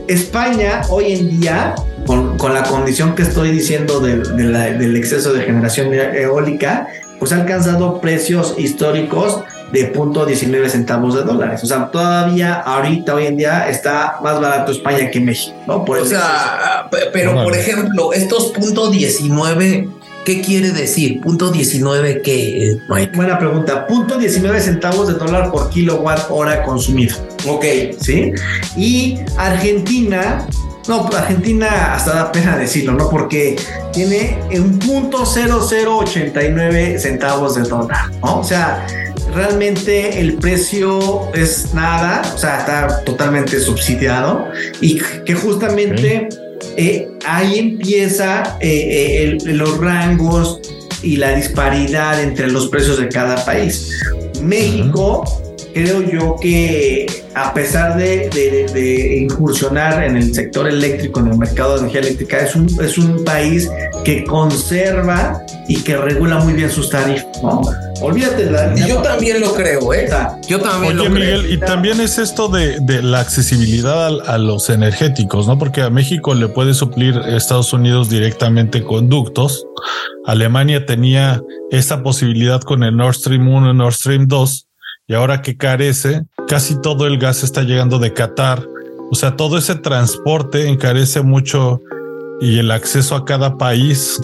España hoy en día, con, la condición que estoy diciendo del exceso de generación eólica, pues ha alcanzado precios históricos de punto 19 centavos de dólares. O sea, todavía ahorita, hoy en día, está más barato España que México, ¿no? Por o sea, pero por ejemplo, estos punto 19, ¿qué quiere decir? Punto 19, ¿qué, Mike? Buena pregunta. Punto 19 centavos de dólar por kilowatt hora consumido. Ok. ¿Sí? Y Argentina no, Argentina hasta da pena decirlo, ¿no? Porque tiene un punto 0089 centavos de dólar, ¿no? O sea, realmente el precio es nada, o sea, está totalmente subsidiado y que justamente eh, ahí empieza eh, eh, los rangos y la disparidad entre los precios de cada país. México, creo yo que a pesar de, incursionar en el sector eléctrico, en el mercado de energía eléctrica, es un, es un país que conserva y que regula muy bien sus tarifas. ¿no? Olvídate la. Yo también lo creo, ¿eh? Yo también lo Miguel, y también es esto de, la accesibilidad a, los energéticos, ¿no? Porque a México le puede suplir Estados Unidos directamente con ductos. Alemania tenía esta posibilidad con el Nord Stream 1 y Nord Stream 2. Y ahora que carece, casi todo el gas está llegando de Qatar. O sea, todo ese transporte encarece mucho y el acceso a cada país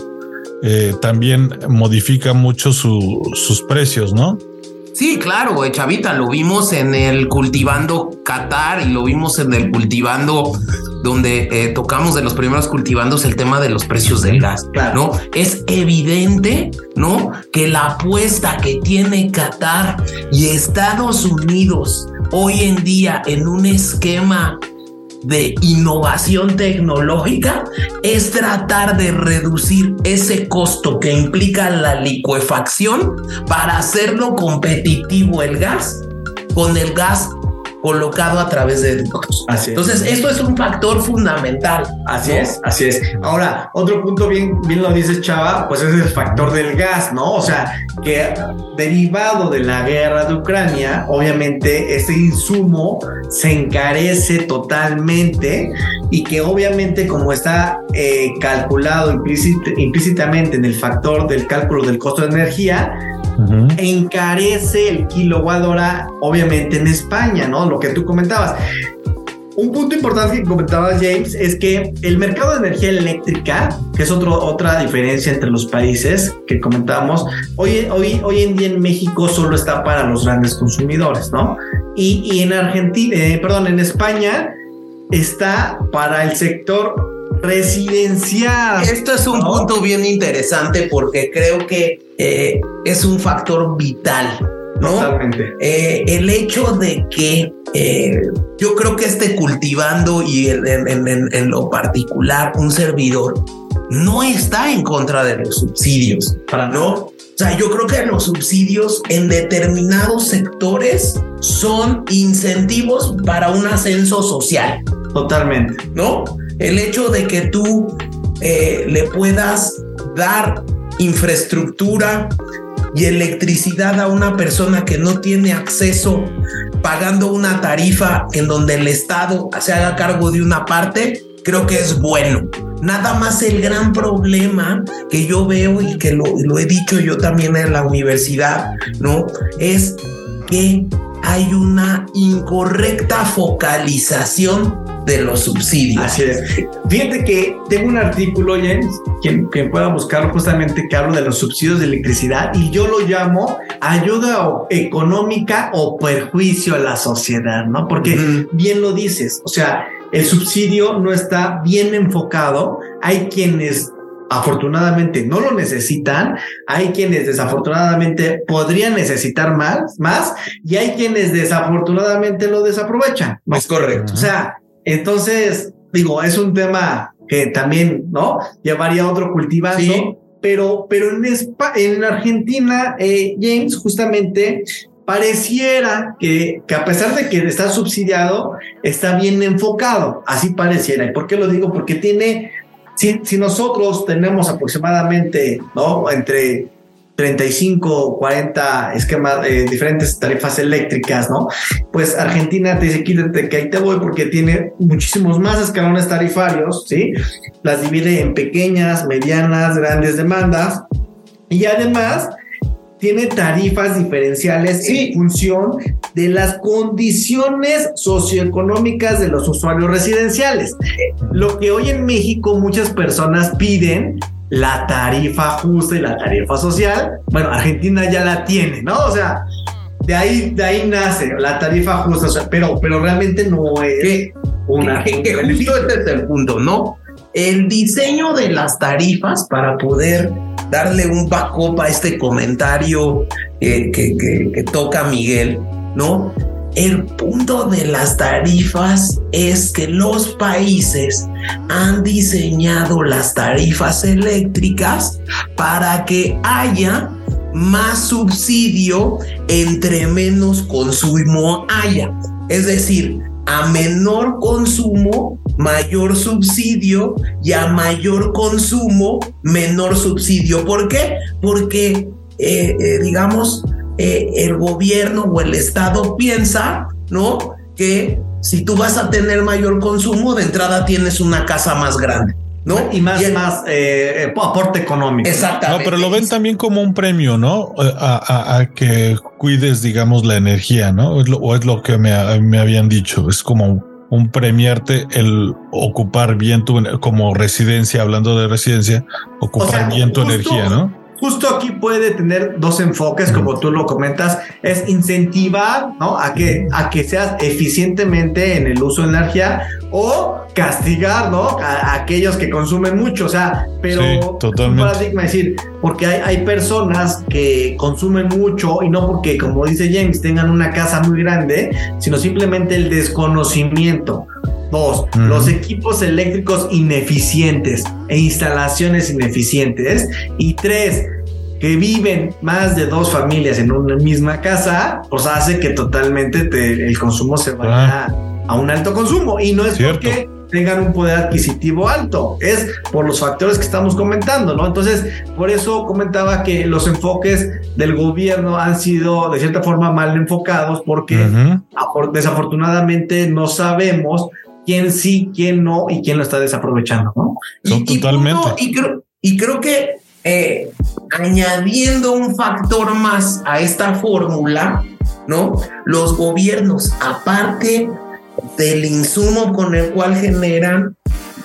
eh, también modifica mucho sus precios, ¿no? Sí, claro, eh, Chavita, lo vimos en el cultivando Qatar y lo vimos en el cultivando donde eh, tocamos de los primeros cultivandos el tema de los precios del gas, ¿no? Es evidente, ¿no? Que la apuesta que tiene Qatar y Estados Unidos hoy en día en un esquema de innovación tecnológica es tratar de reducir ese costo que implica la licuefacción para hacerlo competitivo el gas con el gas colocado a través de ductos. Así es. Entonces, esto es un factor fundamental. Así ¿no? es, así es. Ahora, otro punto bien, bien lo dice Chava, pues es el factor del gas, ¿no? O sea, que derivado de la guerra de Ucrania, obviamente este insumo se encarece totalmente y que obviamente como está eh, calculado implícit- implícitamente en el factor del cálculo del costo de energía, encarece el kilowatt hora, obviamente en España, ¿no? Lo que tú comentabas. Un punto importante que comentabas, James, es que el mercado de energía eléctrica, que es otro, otra diferencia entre los países que comentábamos, hoy, hoy, hoy en día en México solo está para los grandes consumidores, ¿no? Y, y en Argentina, eh, perdón, en España está para el sector residencial. Esto es un ¿no? punto bien interesante porque creo que eh, es un factor vital, ¿no? Totalmente. Eh, el hecho de que eh, yo creo que este cultivando y en, en- en- en lo particular un servidor no está en contra de los subsidios, Para ¿no? O sea, yo creo que los subsidios en determinados sectores son incentivos para un ascenso social. Totalmente. ¿no? El hecho de que tú eh, le puedas dar infraestructura y electricidad a una persona que no tiene acceso pagando una tarifa en donde el Estado se haga cargo de una parte, creo que es bueno. Nada más el gran problema que yo veo y que lo, lo he dicho yo también en la universidad, ¿no? Es que hay una incorrecta focalización de los subsidios. Así es. Fíjate que tengo un artículo, James, quien, quien pueda buscarlo justamente, que habla de los subsidios de electricidad y yo lo llamo ayuda económica o perjuicio a la sociedad, ¿no? Porque bien lo dices, o sea, el subsidio no está bien enfocado. Hay quienes afortunadamente no lo necesitan, hay quienes desafortunadamente podrían necesitar más, más y hay quienes desafortunadamente lo desaprovechan. ¿no? Es correcto. O sea, entonces, digo, es un tema que también, ¿no? Llevaría a otro cultivando. Sí. Pero, pero en, Espa- en Argentina, eh, James, justamente pareciera que, que a pesar de que está subsidiado, está bien enfocado. Así pareciera. ¿Y por qué lo digo? Porque tiene, si, si nosotros tenemos aproximadamente, ¿no? Entre 35, 40 esquemas, eh, diferentes tarifas eléctricas, ¿no? Pues Argentina te dice, quítate que ahí te voy porque tiene muchísimos más escalones tarifarios, ¿sí? Las divide en pequeñas, medianas, grandes demandas y además tiene tarifas diferenciales en función de las condiciones socioeconómicas de los usuarios residenciales. Lo que hoy en México muchas personas piden la tarifa justa y la tarifa social, bueno, Argentina ya la tiene, ¿no? O sea, de ahí, de ahí nace la tarifa justa, o sea, pero, pero realmente no es Que, una... que- que un justo este es el punto, ¿no? El diseño de las tarifas para poder darle un backup a este comentario eh, que, que- que toca Miguel, ¿no? El punto de las tarifas es que los países han diseñado las tarifas eléctricas para que haya más subsidio entre menos consumo haya. Es decir, a menor consumo, mayor subsidio y a mayor consumo, menor subsidio. ¿Por qué? Porque, eh, eh, digamos, eh, el gobierno o el Estado piensa, ¿no? Que si tú vas a tener mayor consumo, de entrada tienes una casa más grande, ¿no? Y más, el- más eh, eh, aporte económico. No, Exactamente. pero lo ven también como un premio, ¿no? A, a- a que cuides, digamos, la energía, ¿no? Es lo- o es lo que me, me habían dicho. Es como un premiarte el ocupar bien tu, como residencia, hablando de residencia, ocupar O sea, bien tu justo- energía, ¿no? Justo aquí puede tener dos enfoques, como tú lo comentas, es incentivar ¿no? a, que, a que seas eficientemente en el uso de energía o castigar ¿no? a, aquellos que consumen mucho, o sea, pero totalmente. un paradigma decir, porque hay, hay personas que consumen mucho y no porque, como dice James, tengan una casa muy grande, sino simplemente el desconocimiento. Dos, los equipos eléctricos ineficientes e instalaciones ineficientes. Y tres, que viven más de dos familias en una misma casa, pues hace que totalmente el consumo se vaya ah. a un alto consumo. Y no es porque tengan un poder adquisitivo alto, es por los factores que estamos comentando, ¿no? Entonces, por eso comentaba que los enfoques del gobierno han sido de cierta forma mal enfocados porque desafortunadamente no sabemos quién sí, quién no y quién lo está desaprovechando, ¿no? y, totalmente. Y, creo, y creo que eh, añadiendo un factor más a esta fórmula, ¿no? Los gobiernos, aparte del insumo con el cual generan,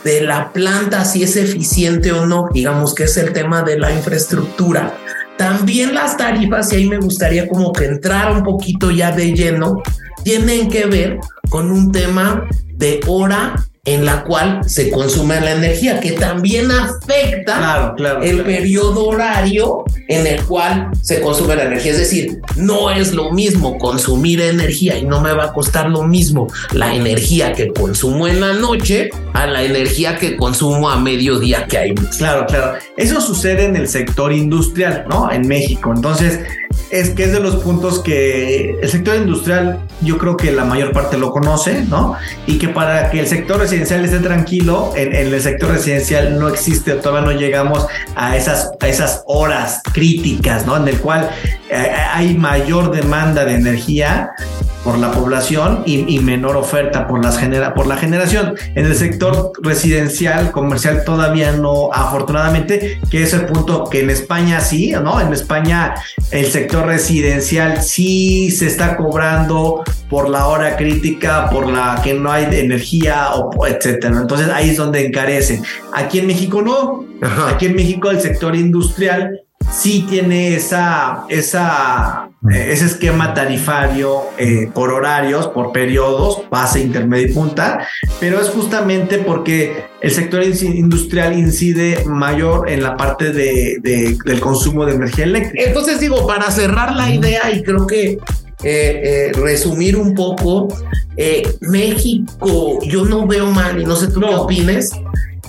de la planta, si es eficiente o no, digamos que es el tema de la infraestructura. También las tarifas, y ahí me gustaría como que entrar un poquito ya de lleno, tienen que ver con un tema de hora en la cual se consume la energía, que también afecta el periodo horario en el cual se consume la energía. Es decir, no es lo mismo consumir energía y no me va a costar lo mismo la energía que consumo en la noche a la energía que consumo a mediodía que hay. Claro, claro. Eso sucede en el sector industrial, ¿no? En México. Entonces, es que es de los puntos que el sector industrial yo creo que la mayor parte lo conoce, ¿no? Y que para que el sector residencial esté tranquilo, en, el sector residencial no existe, todavía no llegamos a esas, a esas horas críticas, ¿no? En el cual eh, hay mayor demanda de energía por la población y, menor oferta por, las genera, por la generación. En el sector residencial, comercial, todavía no, afortunadamente, que es el punto que en España sí, ¿no? En España el sector residencial sí se está cobrando por la hora crítica, por la que no hay energía, o, etcétera. Entonces ahí es donde encarece. Aquí en México no. Aquí en México el sector industrial sí tiene esa, esa, ese esquema tarifario eh, por horarios, por periodos, base, intermedio y punta, pero es justamente porque el sector industrial incide mayor en la parte de, del consumo de energía eléctrica. Entonces digo, para cerrar la idea y creo que eh, resumir un poco, México, yo no veo mal y no sé tú qué opines,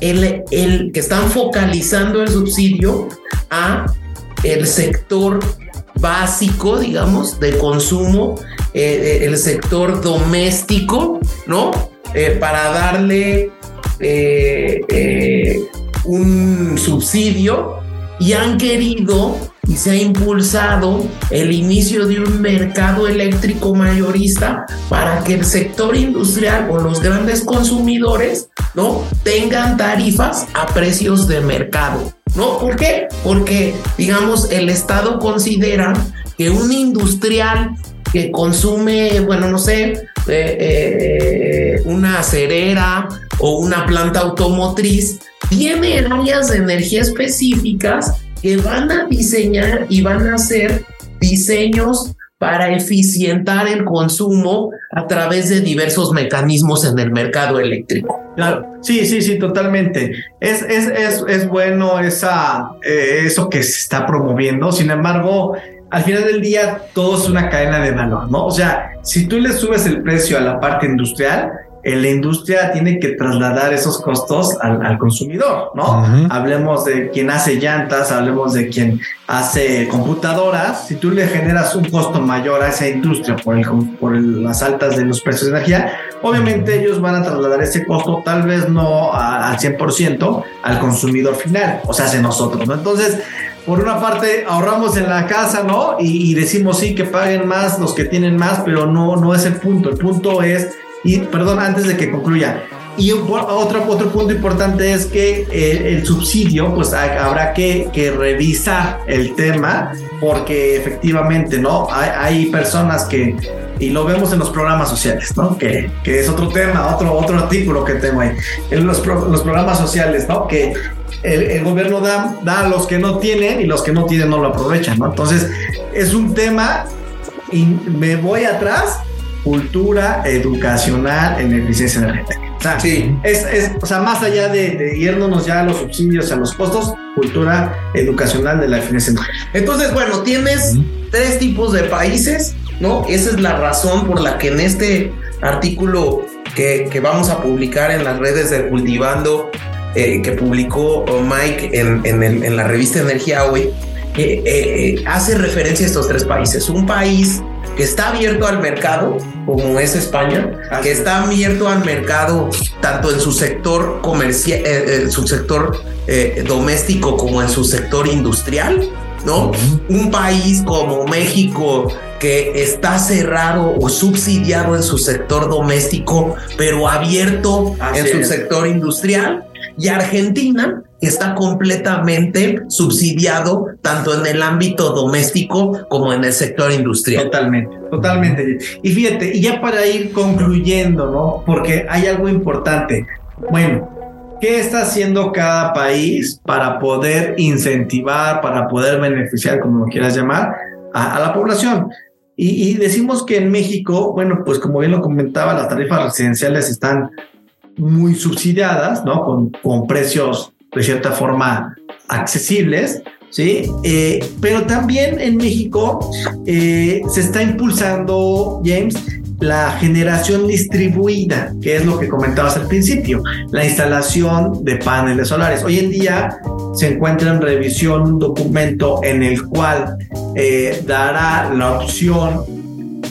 el, el que están focalizando el subsidio a el sector básico, digamos, de consumo, eh, eh, el sector doméstico, ¿no? Eh, para darle un subsidio y han querido y se ha impulsado el inicio de un mercado eléctrico mayorista para que el sector industrial o los grandes consumidores no tengan tarifas a precios de mercado. ¿No? ¿Por qué? Porque, digamos, el Estado considera que un industrial que consume, bueno, no sé, eh, eh, una acerera o una planta automotriz, tiene áreas de energía específicas que van a diseñar y van a hacer diseños para eficientar el consumo a través de diversos mecanismos en el mercado eléctrico. Claro, sí, sí, sí, totalmente. Es, es, es, es bueno esa, eh, eso que se está promoviendo. Sin embargo, al final del día todo es una cadena de valor, ¿no? O sea, si tú le subes el precio a la parte industrial, la industria tiene que trasladar esos costos al, consumidor, ¿no? Hablemos de quien hace llantas, hablemos de quien hace computadoras. Si tú le generas un costo mayor a esa industria por, el, por las altas de los precios de energía, obviamente ellos van a trasladar ese costo, tal vez no al 100% al consumidor final, o sea, hace nosotros, ¿no? Entonces, por una parte ahorramos en la casa, ¿no? Y, y, decimos sí que paguen más los que tienen más, pero no, no es el punto. El punto es y perdón, antes de que concluya, y otro, otro punto importante es que el, subsidio, pues habrá que, revisar el tema, porque efectivamente, ¿no? Hay, hay, personas que, y lo vemos en los programas sociales, ¿no? Que, que es otro tema, otro, otro artículo que tengo ahí, en los, los programas sociales, ¿no? Que el, el, gobierno da, da a los que no tienen y los que no tienen no lo aprovechan, ¿no? Entonces, es un tema y me voy atrás, cultura educacional en eficiencia energética. O sea, sí. es, es, o sea más allá de, de, irnos ya a los subsidios, a los costos, cultura educacional de la eficiencia energética. Entonces, bueno, tienes tres tipos de países, ¿no? Esa es la razón por la que en este artículo que, que vamos a publicar en las redes de Cultivando, eh, que publicó Mike en, en, el, en la revista Energía Hoy, eh, eh, hace referencia a estos tres países. Un país que está abierto al mercado, como es España, Así que está abierto al mercado tanto en su sector comercial, eh, su sector eh, doméstico como en su sector industrial, ¿no? Uh -huh. Un país como México que está cerrado o subsidiado en su sector doméstico, pero abierto Así en es. su sector industrial. Y Argentina está completamente subsidiado tanto en el ámbito doméstico como en el sector industrial. Totalmente, totalmente. Y fíjate, y ya para ir concluyendo, ¿no? Porque hay algo importante. Bueno, ¿qué está haciendo cada país para poder incentivar, para poder beneficiar, como lo quieras llamar, a, a la población? Y, y, decimos que en México, bueno, pues como bien lo comentaba, las tarifas residenciales están muy subsidiadas, ¿no? Con, con precios de cierta forma accesibles, ¿sí? Eh, pero también en México eh, se está impulsando, James, la generación distribuida, que es lo que comentabas al principio, la instalación de paneles solares. Hoy en día se encuentra en revisión un documento en el cual eh, dará la opción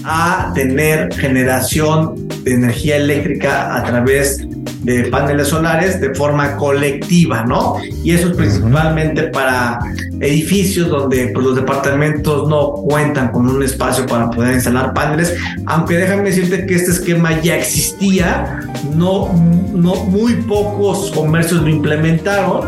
a tener generación de energía eléctrica a través de paneles solares de forma colectiva, ¿no? Y eso es principalmente para edificios donde pues, los departamentos no cuentan con un espacio para poder instalar paneles, aunque déjame decirte que este esquema ya existía, no, no muy pocos comercios lo implementaron,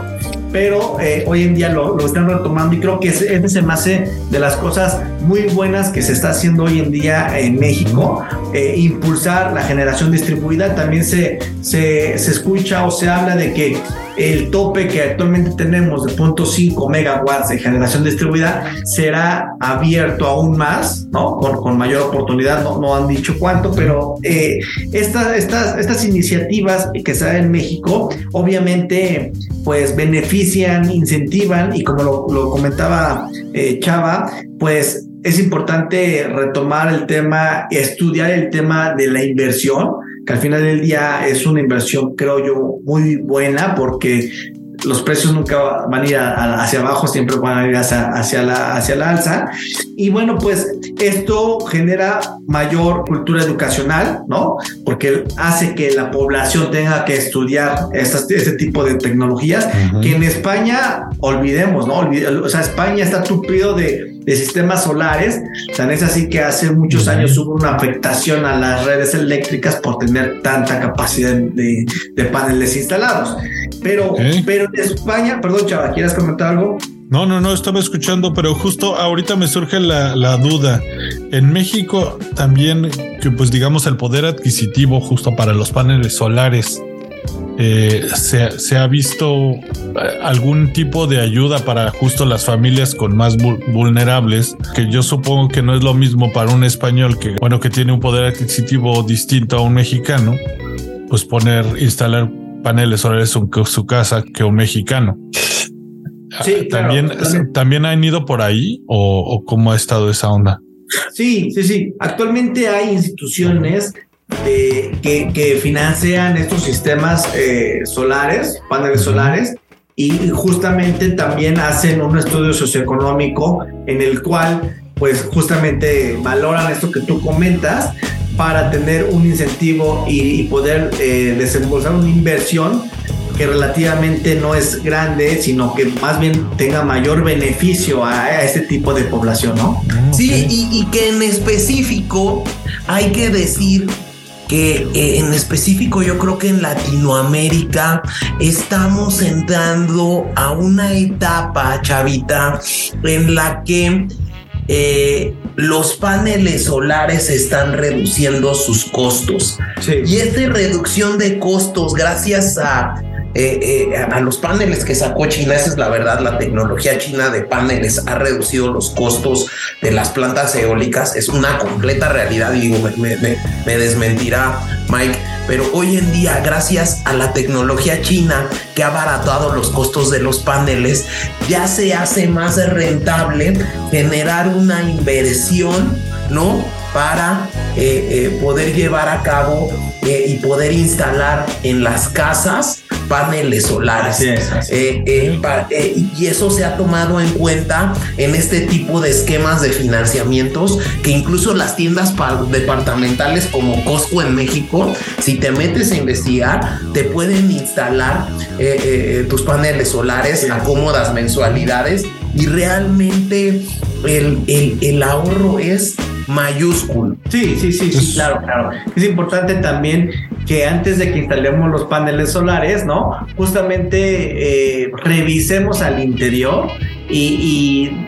pero eh, hoy en día lo, están retomando y creo que ese, ese, se de las cosas muy buenas que se está haciendo hoy en día en México, eh, impulsar la generación distribuida, también se, se, se, escucha o se habla de que el tope que actualmente tenemos de 0.5 megawatts de generación distribuida será abierto aún más, ¿no? Con, mayor oportunidad, no, no, han dicho cuánto, pero eh, esta, estas, estas iniciativas que se dan en México, obviamente, pues benefician, incentivan y como lo, lo comentaba eh, Chava, pues es importante retomar el tema, estudiar el tema de la inversión, que al final del día es una inversión, creo yo, muy buena porque los precios nunca van a ir a, a, hacia abajo, siempre van a ir hacia, hacia, la, hacia la alza. Y bueno, pues esto genera mayor cultura educacional, ¿no? Porque hace que la población tenga que estudiar estas, este tipo de tecnologías, uh -huh. que en España, olvidemos, ¿no? Olvide, o sea, España está tupido de, de sistemas solares. Sea, es así que hace muchos años hubo una afectación a las redes eléctricas por tener tanta capacidad de, de paneles instalados. Pero, okay. pero en España, perdón, Chava, ¿quieres comentar algo? No, no, no, estaba escuchando, pero justo ahorita me surge la, la, duda. En México también, que pues digamos el poder adquisitivo justo para los paneles solares, eh, se, se, ha visto algún tipo de ayuda para justo las familias con más vulnerables, que yo supongo que no es lo mismo para un español que, bueno, que tiene un poder adquisitivo distinto a un mexicano, pues poner, instalar paneles solares en su casa que un mexicano. Sí, ¿También, claro, ¿También han ido por ahí o, o cómo ha estado esa onda? Sí, sí, sí. Actualmente hay instituciones de, que, que, financian estos sistemas eh, solares, paneles solares, y justamente también hacen un estudio socioeconómico en el cual, pues justamente valoran esto que tú comentas para tener un incentivo y, y poder eh, desembolsar una inversión que relativamente no es grande, sino que más bien tenga mayor beneficio a, a este tipo de población, ¿no? Sí, y, y que en específico hay que decir que eh, en específico yo creo que en Latinoamérica estamos entrando a una etapa, chavita, en la que eh, los paneles solares están reduciendo sus costos. Sí. Y esta reducción de costos gracias a eh, eh, a los paneles que sacó China, esa es la verdad, la tecnología china de paneles ha reducido los costos de las plantas eólicas, es una completa realidad, digo, me, me desmentirá Mike, pero hoy en día, gracias a la tecnología china que ha abaratado los costos de los paneles, ya se hace más rentable generar una inversión, ¿no? Para eh, poder llevar a cabo y poder instalar en las casas paneles solares. y eso se ha tomado en cuenta en este tipo de esquemas de financiamientos que incluso las tiendas departamentales como Costco en México, si te metes a investigar, te pueden instalar tus paneles solares a cómodas mensualidades y realmente el, el, el ahorro es mayúsculo. Sí, sí, sí, sí, claro, claro. Es importante también que antes de que instalemos los paneles solares, ¿no? Justamente eh, revisemos al interior y,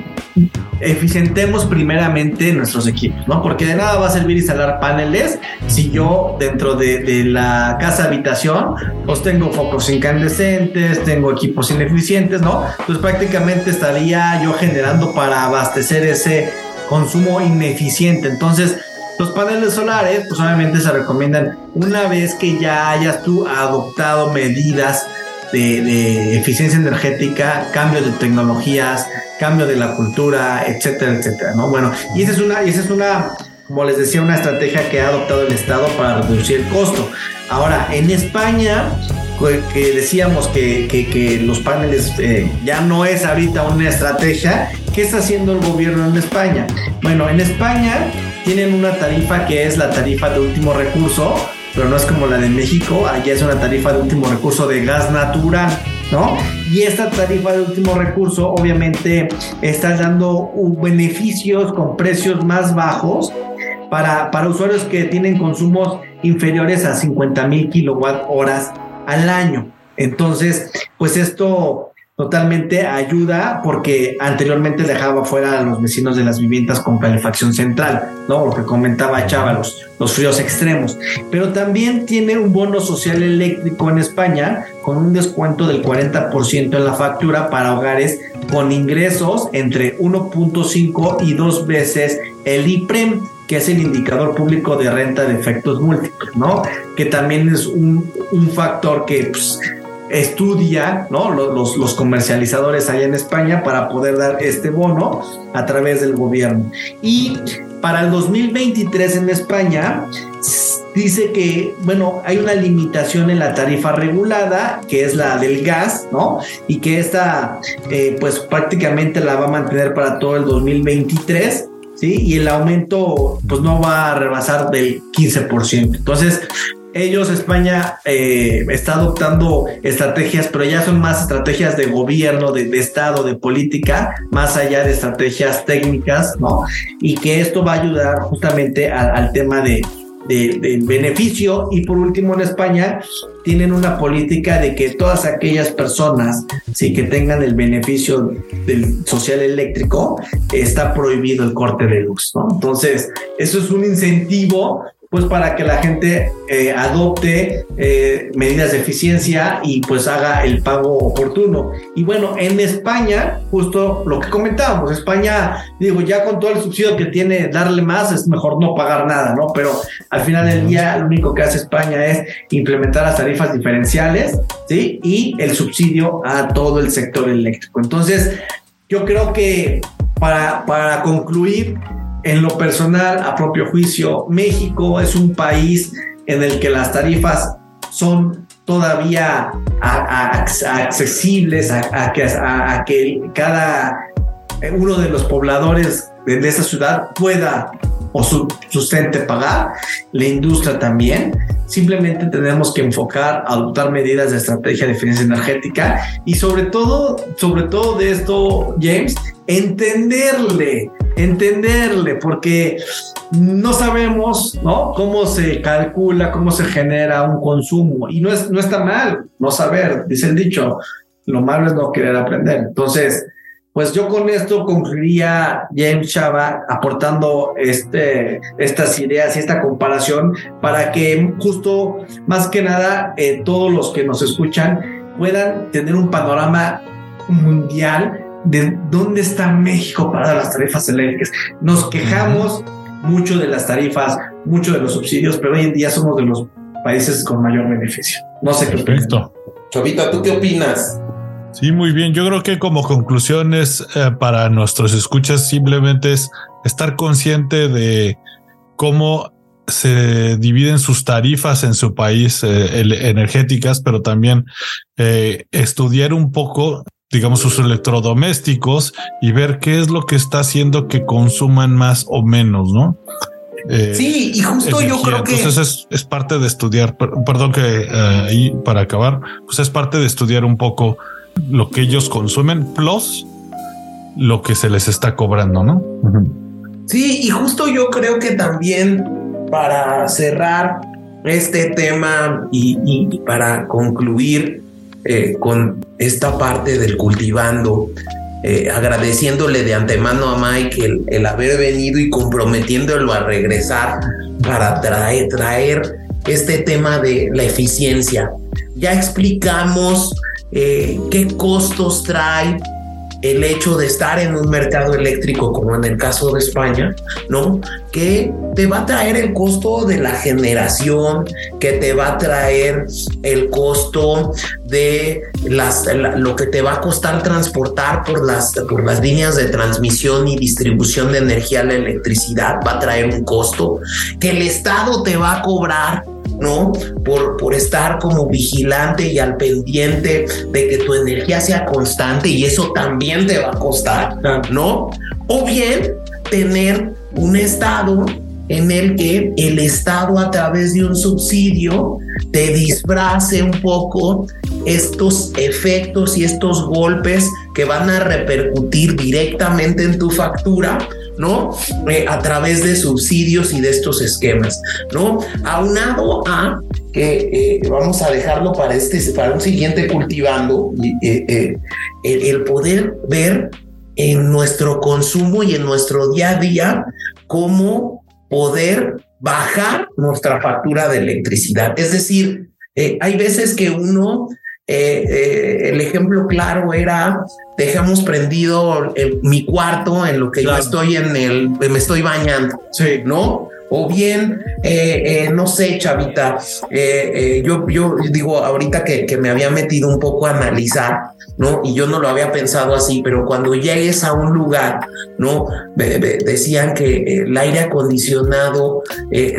eficientemos primeramente nuestros equipos, ¿no? Porque de nada va a servir instalar paneles si yo dentro de, de, la casa habitación pues tengo focos incandescentes, tengo equipos ineficientes, ¿no? Pues prácticamente estaría yo generando para abastecer ese consumo ineficiente. Entonces, los paneles solares, pues obviamente se recomiendan una vez que ya hayas tú adoptado medidas de, eficiencia energética, cambios de tecnologías, cambio de la cultura, etcétera, etcétera, ¿no? Bueno, y esa es una, y esa es una, como les decía, una estrategia que ha adoptado el Estado para reducir el costo. Ahora, en España, que decíamos que, que, los paneles eh, ya no es ahorita una estrategia, ¿qué está haciendo el gobierno en España? Bueno, en España tienen una tarifa que es la tarifa de último recurso, pero no es como la de México, allá es una tarifa de último recurso de gas natural. ¿No? Y esta tarifa de último recurso obviamente está dando beneficios con precios más bajos para, para usuarios que tienen consumos inferiores a 50 mil kilowatt horas al año. Entonces, pues esto totalmente ayuda porque anteriormente dejaba fuera a los vecinos de las viviendas con calefacción central, ¿no? Lo que comentaba Chava, los, los fríos extremos. Pero también tiene un bono social eléctrico en España con un descuento del 40% en la factura para hogares con ingresos entre 1.5 y 2 veces el IPREM que es el indicador público de renta de efectos múltiples, ¿no? Que también es un, un factor que pues, estudia ¿no? los, los, comercializadores allá en España para poder dar este bono a través del gobierno. Y para el 2023 en España dice que, bueno, hay una limitación en la tarifa regulada, que es la del gas, ¿no? Y que esta, eh, pues prácticamente la va a mantener para todo el 2023. ¿Sí? Y el aumento pues no va a rebasar del 15%. Entonces, ellos, España, eh, está adoptando estrategias, pero ya son más estrategias de gobierno, de, Estado, de política, más allá de estrategias técnicas, ¿no? Y que esto va a ayudar justamente al tema de, beneficio. Y por último, en España tienen una política de que todas aquellas personas sí, que tengan el beneficio del social eléctrico, está prohibido el corte de luz, ¿no? Entonces, eso es un incentivo pues para que la gente eh, adopte eh, medidas de eficiencia y pues haga el pago oportuno. Y bueno, en España, justo lo que comentábamos, España, digo, ya con todo el subsidio que tiene, darle más es mejor no pagar nada, ¿no? Pero al final del día, lo único que hace España es implementar las tarifas diferenciales, ¿sí? Y el subsidio a todo el sector eléctrico. Entonces, yo creo que para, para concluir, en lo personal, a propio juicio, México es un país en el que las tarifas son todavía accesibles a, que, cada uno de los pobladores de, esa ciudad pueda o su, sustente pagar, la industria también. Simplemente tenemos que enfocar, adoptar medidas de estrategia de eficiencia energética y sobre todo, sobre todo de esto, James, entenderle entenderle, porque no sabemos, ¿no? Cómo se calcula, cómo se genera un consumo. Y no, es, no está mal no saber, dice el dicho, lo malo es no querer aprender. Entonces, pues yo con esto concluiría James Chava aportando este, estas ideas y esta comparación para que justo más que nada eh, todos los que nos escuchan puedan tener un panorama mundial de dónde está México para las tarifas eléctricas. Nos quejamos mucho de las tarifas, mucho de los subsidios, pero hoy en día somos de los países con mayor beneficio. No sé qué Perfecto. Chavita, ¿tú qué opinas? Sí, muy bien. Yo creo que como conclusiones eh, para nuestros escuchas simplemente es estar consciente de cómo se dividen sus tarifas en su país eh, energéticas, pero también eh, estudiar un poco, digamos, sus electrodomésticos y ver qué es lo que está haciendo que consuman más o menos, ¿no? Eh, sí, y justo yo creo que... Entonces es, parte de estudiar, perdón que ahí para acabar, pues es parte de estudiar un poco lo que ellos consumen, plus lo que se les está cobrando, ¿no? Sí, y justo yo creo que también para cerrar este tema y, para concluir eh, con esta parte del cultivando, eh, agradeciéndole de antemano a Mike el, haber venido y comprometiéndolo a regresar para traer, traer este tema de la eficiencia. Ya explicamos eh, qué costos trae el hecho de estar en un mercado eléctrico como en el caso de España, ¿no? Que te va a traer el costo de la generación, que te va a traer el costo de las, lo que te va a costar transportar por las, por las líneas de transmisión y distribución de energía a la electricidad, va a traer un costo, que el Estado te va a cobrar ¿no? Por, por estar como vigilante y al pendiente de que tu energía sea constante y eso también te va a costar, ¿no? O bien tener un estado en el que el Estado a través de un subsidio te disfrace un poco estos efectos y estos golpes que van a repercutir directamente en tu factura ¿no? Eh, a través de subsidios y de estos esquemas, ¿no? Aunado a que eh, vamos a dejarlo para este, para un siguiente cultivando, eh, el, poder ver en nuestro consumo y en nuestro día a día cómo poder bajar nuestra factura de electricidad. Es decir, hay veces que uno eh, eh, el ejemplo claro era dejamos prendido mi cuarto en lo que yo estoy en el me estoy bañando sí. no o bien, eh, eh, no sé, chavita, eh, yo, yo digo ahorita que, que, me había metido un poco a analizar, ¿no? Y yo no lo había pensado así, pero cuando llegues a un lugar, ¿no? decían que el aire acondicionado,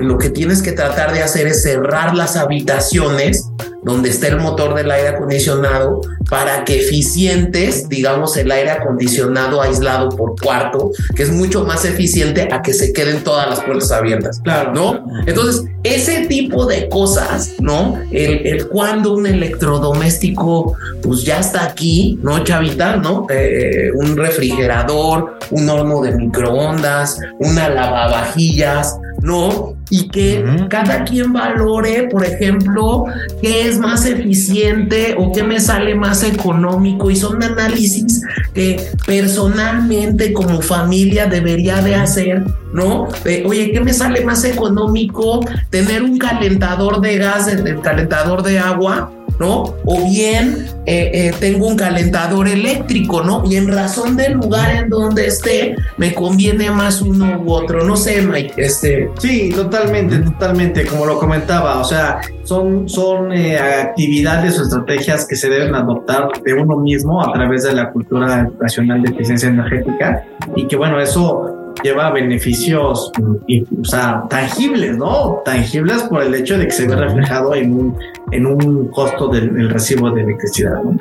lo que tienes que tratar de hacer es cerrar las habitaciones donde está el motor del aire acondicionado para que eficientes, digamos, el aire acondicionado aislado por cuarto, que es mucho más eficiente a que se queden todas las puertas abiertas. Claro. ¿No? Entonces, ese tipo de cosas, ¿no? El, el cuando un electrodoméstico, pues ya está aquí, ¿no, chavita? ¿No? Eh, un refrigerador, un horno de microondas, una lavavajillas, ¿no? Y que cada quien valore, por ejemplo, qué es más eficiente o qué me sale más económico. Y son análisis que personalmente como familia debería de hacer, ¿no? oye, ¿qué me sale más económico? Tener un calentador de gas, el calentador de agua, ¿no? O bien eh, eh, tengo un calentador eléctrico, ¿no? Y en razón del lugar en donde esté, me conviene más uno u otro. No sé, Mike, este. Sí, totalmente, totalmente, como lo comentaba, o sea, son, son eh, actividades o estrategias que se deben adoptar de uno mismo a través de la cultura nacional de eficiencia energética y que bueno, eso lleva beneficios o sea, tangibles, ¿no? Tangibles por el hecho de que se ve reflejado en un, en un costo del, recibo de electricidad, ¿no?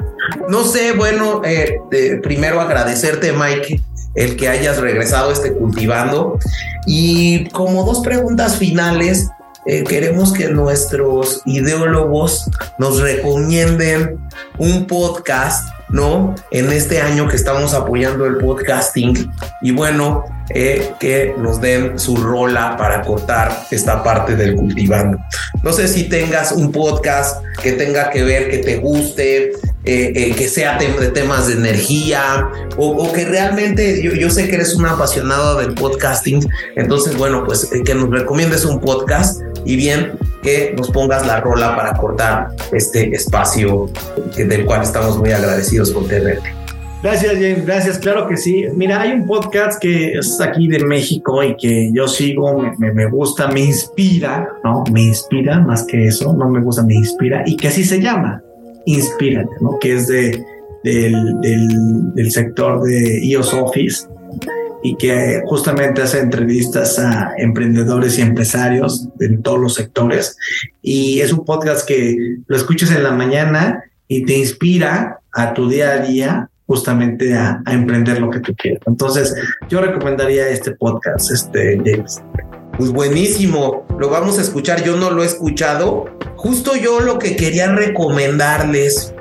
No sé, bueno, eh, primero agradecerte, Mike, el que hayas regresado este cultivando. Y como dos preguntas finales, eh, queremos que nuestros ideólogos nos recomienden un podcast ¿no? En este año que estamos apoyando el podcasting y bueno, eh, que nos den su rola para cortar esta parte del cultivando. No sé si tengas un podcast que tenga que ver, que te guste, eh, eh, que sea de temas de energía o, que realmente yo, yo, sé que eres un apasionado del podcasting, entonces bueno, pues que nos recomiendes un podcast y bien que nos pongas la rola para cortar este espacio del cual estamos muy agradecidos por tenerte. Gracias, James. Gracias. Claro que sí. Mira, hay un podcast que es aquí de México y que yo sigo, me, gusta, me inspira, ¿no? Me inspira más que eso, no me gusta, me inspira y que así se llama, Inspírate, ¿no? Que es de, del, del, sector de EOS Office y que justamente hace entrevistas a emprendedores y empresarios en todos los sectores. Y es un podcast que lo escuchas en la mañana y te inspira a tu día a día justamente a, emprender lo que tú quieras. Entonces, yo recomendaría este podcast, este James. Pues buenísimo, lo vamos a escuchar. Yo no lo he escuchado. Justo yo lo que quería recomendarles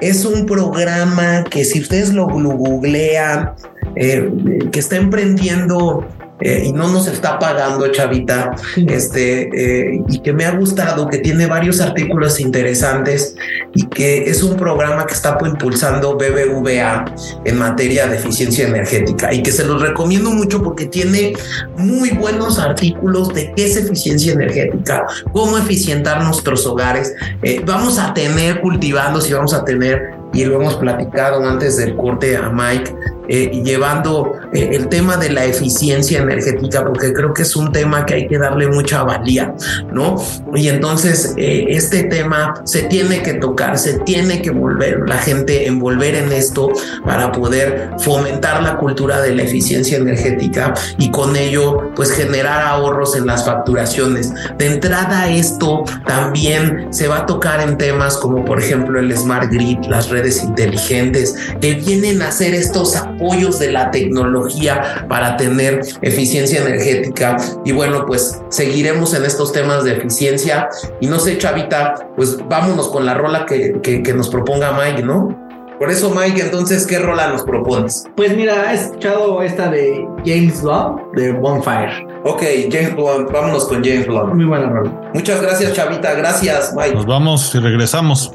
es un programa que si ustedes lo googlean, eh, que está emprendiendo eh, y no nos está pagando, Chavita, este, eh, y que me ha gustado, que tiene varios artículos interesantes y que es un programa que está impulsando BBVA en materia de eficiencia energética y que se los recomiendo mucho porque tiene muy buenos artículos de qué es eficiencia energética, cómo eficientar nuestros hogares. Eh, vamos a tener cultivando, si vamos a tener y lo hemos platicado antes del corte a Mike, eh, llevando eh, el tema de la eficiencia energética, porque creo que es un tema que hay que darle mucha valía, ¿no? Y entonces eh, este tema se tiene que tocar, se tiene que volver la gente envolver en esto para poder fomentar la cultura de la eficiencia energética y con ello pues generar ahorros en las facturaciones. De entrada esto también se va a tocar en temas como por ejemplo el smart grid, las redes inteligentes que vienen a hacer estos apoyos de la tecnología para tener eficiencia energética. Y bueno, pues seguiremos en estos temas de eficiencia. Y no sé, Chavita, pues vámonos con la rola que, que, nos proponga Mike, ¿no? Por eso, Mike, entonces, ¿qué rola nos propones? Pues mira, he escuchado esta de James Blunt, de Bonfire. Ok, James Blunt, vámonos con James Blunt. Muy buena rola. Muchas gracias, Chavita. Gracias, Mike. Nos vamos y regresamos.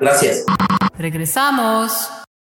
Gracias. Regresamos.